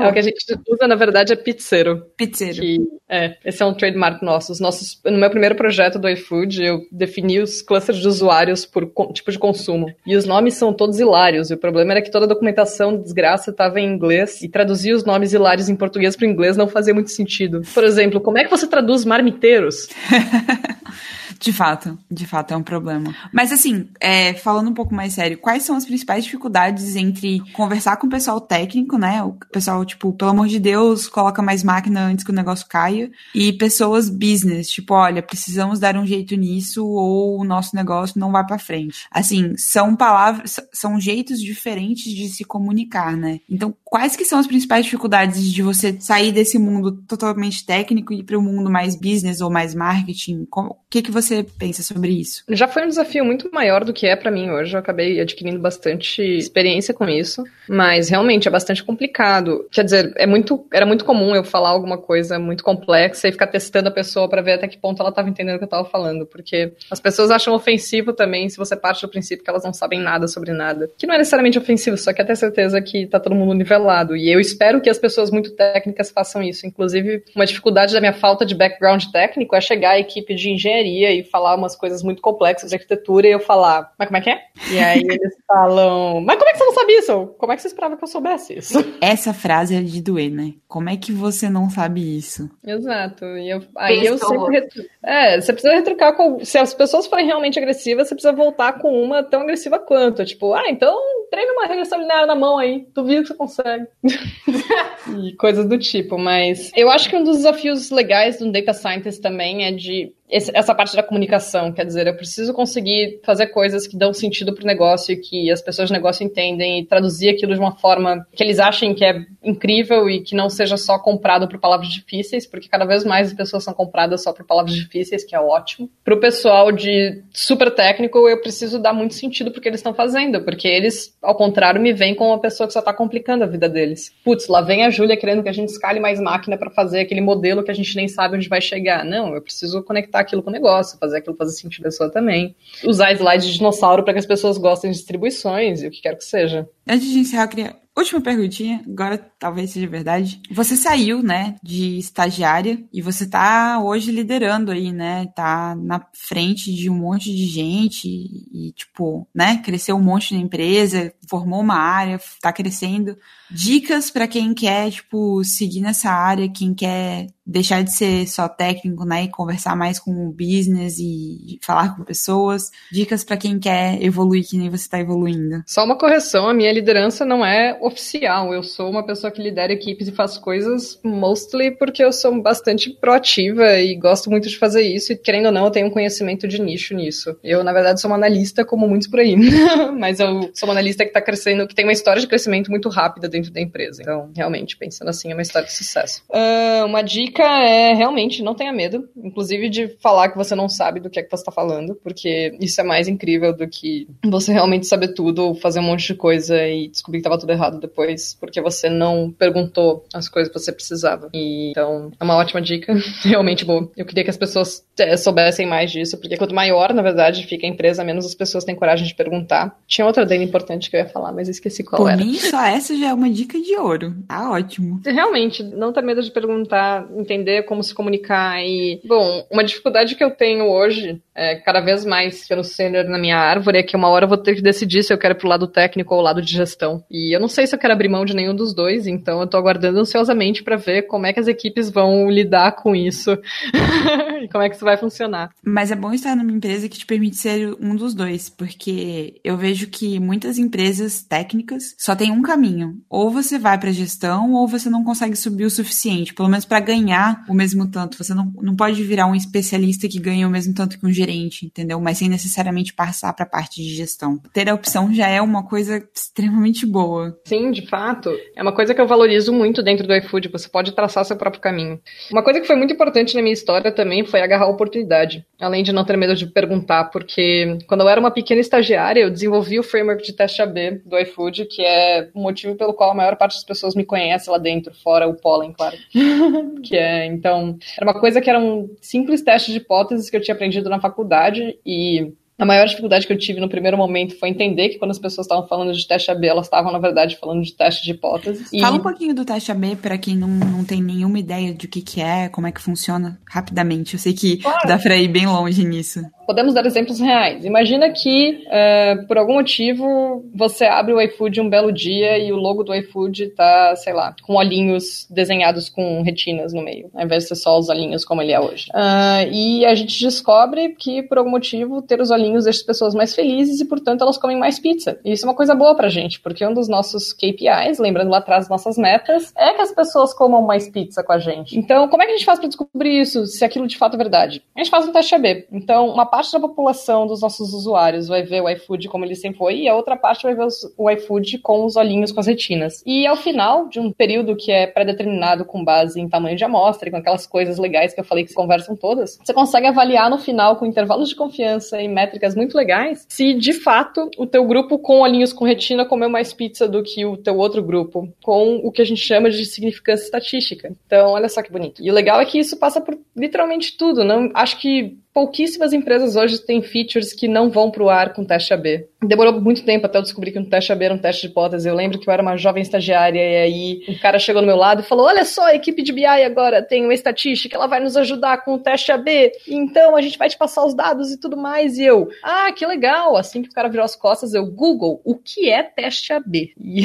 B: É o que a gente usa, na verdade, é pizzeiro.
A: Pizzeiro.
B: Que, é, esse é um trademark nosso. Os nossos, no meu primeiro projeto do iFood, eu defini os clusters de usuários por tipo de consumo. E os nomes são todos hilários. E o problema era que toda a documentação desgraça estava em inglês e traduzir os nomes hilários em português para inglês não fazia muito sentido. Por exemplo, como é que você traduz marmiteiros?
A: De fato, de fato é um problema. Mas assim, é, falando um pouco mais sério, quais são as principais dificuldades entre conversar com o pessoal técnico, né? O pessoal, tipo, pelo amor de Deus, coloca mais máquina antes que o negócio caia. E pessoas business, tipo, olha, precisamos dar um jeito nisso ou o nosso negócio não vai para frente. Assim, são palavras, são jeitos diferentes de se comunicar, né? Então, quais que são as principais dificuldades de você sair desse mundo totalmente técnico e para o mundo mais business ou mais marketing? O que que você você pensa sobre isso?
B: Já foi um desafio muito maior do que é para mim hoje. Eu acabei adquirindo bastante experiência com isso, mas realmente é bastante complicado. Quer dizer, é muito, era muito comum eu falar alguma coisa muito complexa e ficar testando a pessoa para ver até que ponto ela estava entendendo o que eu estava falando, porque as pessoas acham ofensivo também se você parte do princípio que elas não sabem nada sobre nada. Que não é necessariamente ofensivo, só quer ter certeza que tá todo mundo nivelado. E eu espero que as pessoas muito técnicas façam isso. Inclusive, uma dificuldade da minha falta de background técnico é chegar à equipe de engenharia e falar umas coisas muito complexas de arquitetura e eu falar, mas como é que é? E aí eles falam, mas como é que você não sabe isso? Como é que você esperava que eu soubesse isso?
A: Essa frase é de doer, né? Como é que você não sabe isso?
B: Exato. E eu, aí eu sempre. É, você precisa retrucar com. Se as pessoas forem realmente agressivas, você precisa voltar com uma tão agressiva quanto. Tipo, ah, então treina uma regressão linear na mão aí. Duvido que você consegue. e coisas do tipo. Mas eu acho que um dos desafios legais do Data Scientist também é de essa parte da comunicação, quer dizer, eu preciso conseguir fazer coisas que dão sentido para o negócio, que as pessoas do negócio entendem e traduzir aquilo de uma forma que eles achem que é incrível e que não seja só comprado por palavras difíceis, porque cada vez mais as pessoas são compradas só por palavras difíceis, que é ótimo. Para o pessoal de super técnico, eu preciso dar muito sentido porque eles estão fazendo, porque eles, ao contrário, me veem como uma pessoa que só está complicando a vida deles. Putz, lá vem a Júlia querendo que a gente escale mais máquina para fazer aquele modelo que a gente nem sabe onde vai chegar. Não, eu preciso conectar aquilo com o negócio, fazer aquilo fazer sentido da pessoa também. Usar slides de dinossauro para que as pessoas gostem de distribuições e o que quer que seja.
A: Antes de encerrar, eu queria Última perguntinha, agora talvez seja verdade. Você saiu, né, de estagiária e você tá hoje liderando aí, né? Tá na frente de um monte de gente e, e tipo, né, cresceu um monte na empresa, formou uma área, tá crescendo. Dicas para quem quer, tipo, seguir nessa área, quem quer deixar de ser só técnico, né, e conversar mais com o business e falar com pessoas. Dicas para quem quer evoluir que nem você está evoluindo.
B: Só uma correção, a minha liderança não é oficial. Eu sou uma pessoa que lidera equipes e faz coisas mostly porque eu sou bastante proativa e gosto muito de fazer isso e querendo ou não, eu tenho um conhecimento de nicho nisso. Eu, na verdade, sou uma analista como muitos por aí, mas eu sou uma analista que está crescendo, que tem uma história de crescimento muito rápida dentro da empresa. Então, realmente, pensando assim, é uma história de sucesso. Uh, uma dica é realmente não tenha medo, inclusive de falar que você não sabe do que é que você está falando, porque isso é mais incrível do que você realmente saber tudo, ou fazer um monte de coisa e descobrir que estava tudo errado depois, porque você não perguntou as coisas que você precisava. E, então, é uma ótima dica, realmente boa. Eu queria que as pessoas é, soubessem mais disso, porque quanto maior, na verdade, fica a empresa, menos as pessoas têm coragem de perguntar. Tinha outra dele importante que eu ia falar, mas esqueci qual
A: Por
B: era.
A: Por mim, só essa já é uma dica de ouro. Tá ótimo.
B: Realmente, não ter medo de perguntar, entender como se comunicar e... Bom, uma dificuldade que eu tenho hoje, é, cada vez mais sendo sênior na minha árvore, é que uma hora eu vou ter que decidir se eu quero ir pro lado técnico ou lado de gestão. E eu não sei se eu quero abrir mão de nenhum dos dois, então eu tô aguardando ansiosamente para ver como é que as equipes vão lidar com isso e como é que isso vai funcionar.
A: Mas é bom estar numa empresa que te permite ser um dos dois, porque eu vejo que muitas empresas técnicas só tem um caminho. Ou você vai para gestão, ou você não consegue subir o suficiente, pelo menos para ganhar o mesmo tanto. Você não, não pode virar um especialista que ganha o mesmo tanto que um gerente, entendeu? Mas sem necessariamente passar para a parte de gestão. Ter a opção já é uma coisa extremamente boa.
B: Sim, de fato. É uma coisa que eu valorizo muito dentro do iFood. Você pode traçar seu próprio caminho. Uma coisa que foi muito importante na minha história também foi agarrar a oportunidade. Além de não ter medo de perguntar, porque quando eu era uma pequena estagiária, eu desenvolvi o framework de teste AB do iFood, que é o motivo pelo qual a maior parte das pessoas me conhece lá dentro, fora o pólen, claro. que é, então, era uma coisa que era um simples teste de hipóteses que eu tinha aprendido na faculdade e a maior dificuldade que eu tive no primeiro momento foi entender que quando as pessoas estavam falando de teste AB, elas estavam, na verdade, falando de teste de hipóteses.
A: E... Fala um pouquinho do teste AB para quem não, não tem nenhuma ideia de o que, que é, como é que funciona, rapidamente. Eu sei que claro. dá para ir bem longe nisso.
B: Podemos dar exemplos reais. Imagina que, uh, por algum motivo, você abre o iFood um belo dia e o logo do iFood tá, sei lá, com olhinhos desenhados com retinas no meio, ao invés de ser só os olhinhos como ele é hoje. Uh, e a gente descobre que, por algum motivo, ter os olhinhos deixa as pessoas mais felizes e, portanto, elas comem mais pizza. E isso é uma coisa boa pra gente, porque um dos nossos KPIs, lembrando lá atrás nossas metas, é que as pessoas comam mais pizza com a gente. Então, como é que a gente faz para descobrir isso, se aquilo de fato é verdade? A gente faz um teste AB. Então, uma parte da população dos nossos usuários vai ver o iFood como ele sempre foi, e a outra parte vai ver o iFood com os olhinhos, com as retinas. E ao final de um período que é pré-determinado com base em tamanho de amostra e com aquelas coisas legais que eu falei que se conversam todas, você consegue avaliar no final, com intervalos de confiança e métricas muito legais, se de fato o teu grupo com olhinhos com retina comeu mais pizza do que o teu outro grupo, com o que a gente chama de significância estatística. Então, olha só que bonito. E o legal é que isso passa por literalmente tudo. Não, acho que pouquíssimas empresas hoje têm features que não vão para o ar com teste AB. Demorou muito tempo até eu descobrir que um teste AB era um teste de hipótese. Eu lembro que eu era uma jovem estagiária e aí um cara chegou no meu lado e falou: Olha só, a equipe de BI agora tem uma estatística, ela vai nos ajudar com o teste AB. Então a gente vai te passar os dados e tudo mais. E eu, ah, que legal. Assim que o cara virou as costas, eu, Google, o que é teste AB? E...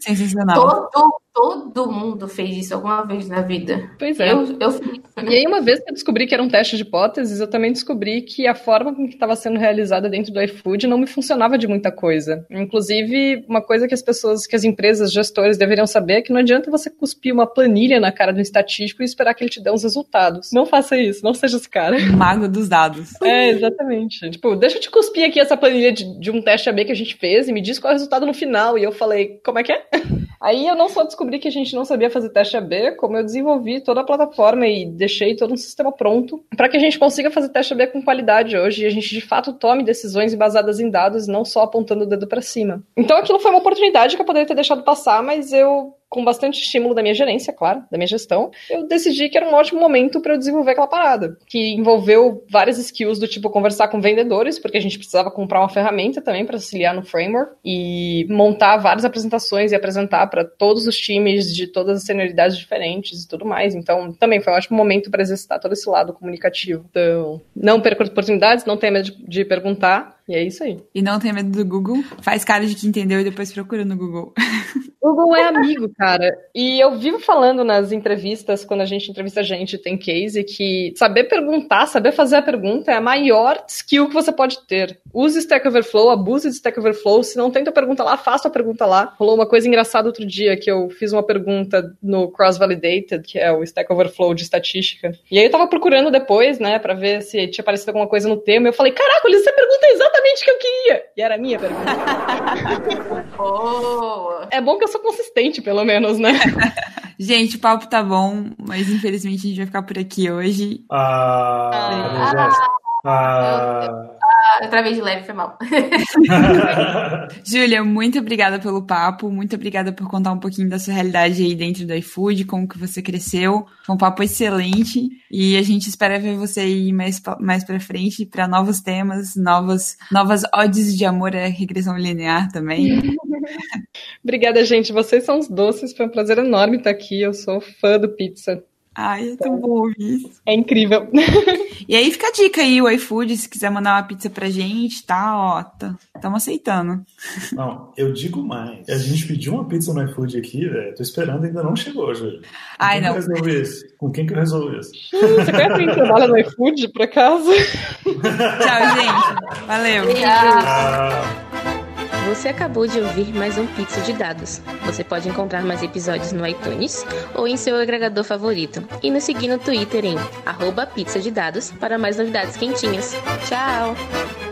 A: Sensacional.
D: Todo, todo mundo fez isso alguma vez na vida.
B: Pois é.
D: Eu, eu fiz.
B: E aí, uma vez que eu descobri que era um teste de hipóteses, eu também descobri que a forma com que estava sendo realizada dentro do iFood não me funcionava de muita coisa. Inclusive, uma coisa que as pessoas, que as empresas, gestores deveriam saber é que não adianta você cuspir uma planilha na cara do estatístico e esperar que ele te dê uns resultados. Não faça isso, não seja esse cara.
A: Mago dos dados.
B: É, exatamente. Tipo, deixa eu te cuspir aqui essa planilha de, de um teste AB que a gente fez e me diz qual é o resultado no final. E eu falei, como é que é? Aí eu não só descobri que a gente não sabia fazer teste AB, como eu desenvolvi toda a plataforma e deixei todo um sistema pronto para que a gente consiga fazer teste AB com qualidade hoje e a gente de fato tome decisões baseadas em dados, não só apontando o dedo para cima. Então aquilo foi uma oportunidade que eu poderia ter deixado passar, mas eu com bastante estímulo da minha gerência, claro, da minha gestão, eu decidi que era um ótimo momento para eu desenvolver aquela parada, que envolveu várias skills do tipo conversar com vendedores, porque a gente precisava comprar uma ferramenta também para auxiliar no framework e montar várias apresentações e apresentar para todos os times de todas as senioridades diferentes e tudo mais. Então, também foi um ótimo momento para exercitar todo esse lado comunicativo. Então, não perca oportunidades, não tenha medo de, de perguntar E é isso aí.
A: E não tem medo do Google. Faz cara de que entendeu e depois procura no Google.
B: Google é amigo, cara. E eu vivo falando nas entrevistas, quando a gente entrevista a gente, tem case, que saber perguntar, saber fazer a pergunta é a maior skill que você pode ter. Use Stack Overflow, abuse de Stack Overflow. Se não tem tua pergunta lá, faça a pergunta lá. Rolou uma coisa engraçada outro dia, que eu fiz uma pergunta no Cross Validated, que é o Stack Overflow de estatística. E aí eu tava procurando depois, né, pra ver se tinha aparecido alguma coisa no tema. E eu falei, caraca, essa pergunta é exatamente o que eu queria. E era a minha pergunta.
D: Boa!
B: É bom que eu sou consistente, pelo menos, né?
A: Gente, o papo tá bom, mas infelizmente a gente vai ficar por aqui hoje.
C: Ah,
D: Ah.
C: Ah,
D: Ah, Através de leve foi mal.
A: Júlia, muito obrigada pelo papo, muito obrigada por contar um pouquinho da sua realidade aí dentro do iFood, como que você cresceu. Foi um papo excelente e a gente espera ver você aí mais, mais pra frente para novos temas, novas, novas odds de amor à regressão linear também.
B: Obrigada, gente. Vocês são os doces. Foi um prazer enorme estar aqui. Eu sou fã do pizza.
A: Ai, é tão bom ouvir isso.
B: É incrível.
A: E aí fica a dica aí, o iFood, se quiser mandar uma pizza pra gente, tá, ó, tá, tamo aceitando.
C: não, eu digo mais. A gente pediu uma pizza no iFood aqui, velho. Tô esperando, ainda não chegou, Júlio. Com
A: Ai,
C: quem
A: não.
C: Que eu resolvi isso? Com quem que eu resolvi isso?
B: Você conhece alguém que trabalha no iFood, por acaso?
A: Tchau, gente. Valeu.
C: Ah,
E: Você acabou de ouvir mais um Pizza de Dados. Você pode encontrar mais episódios no iTunes ou em seu agregador favorito. E nos seguir no Twitter em arroba de dados para mais novidades quentinhas. Tchau!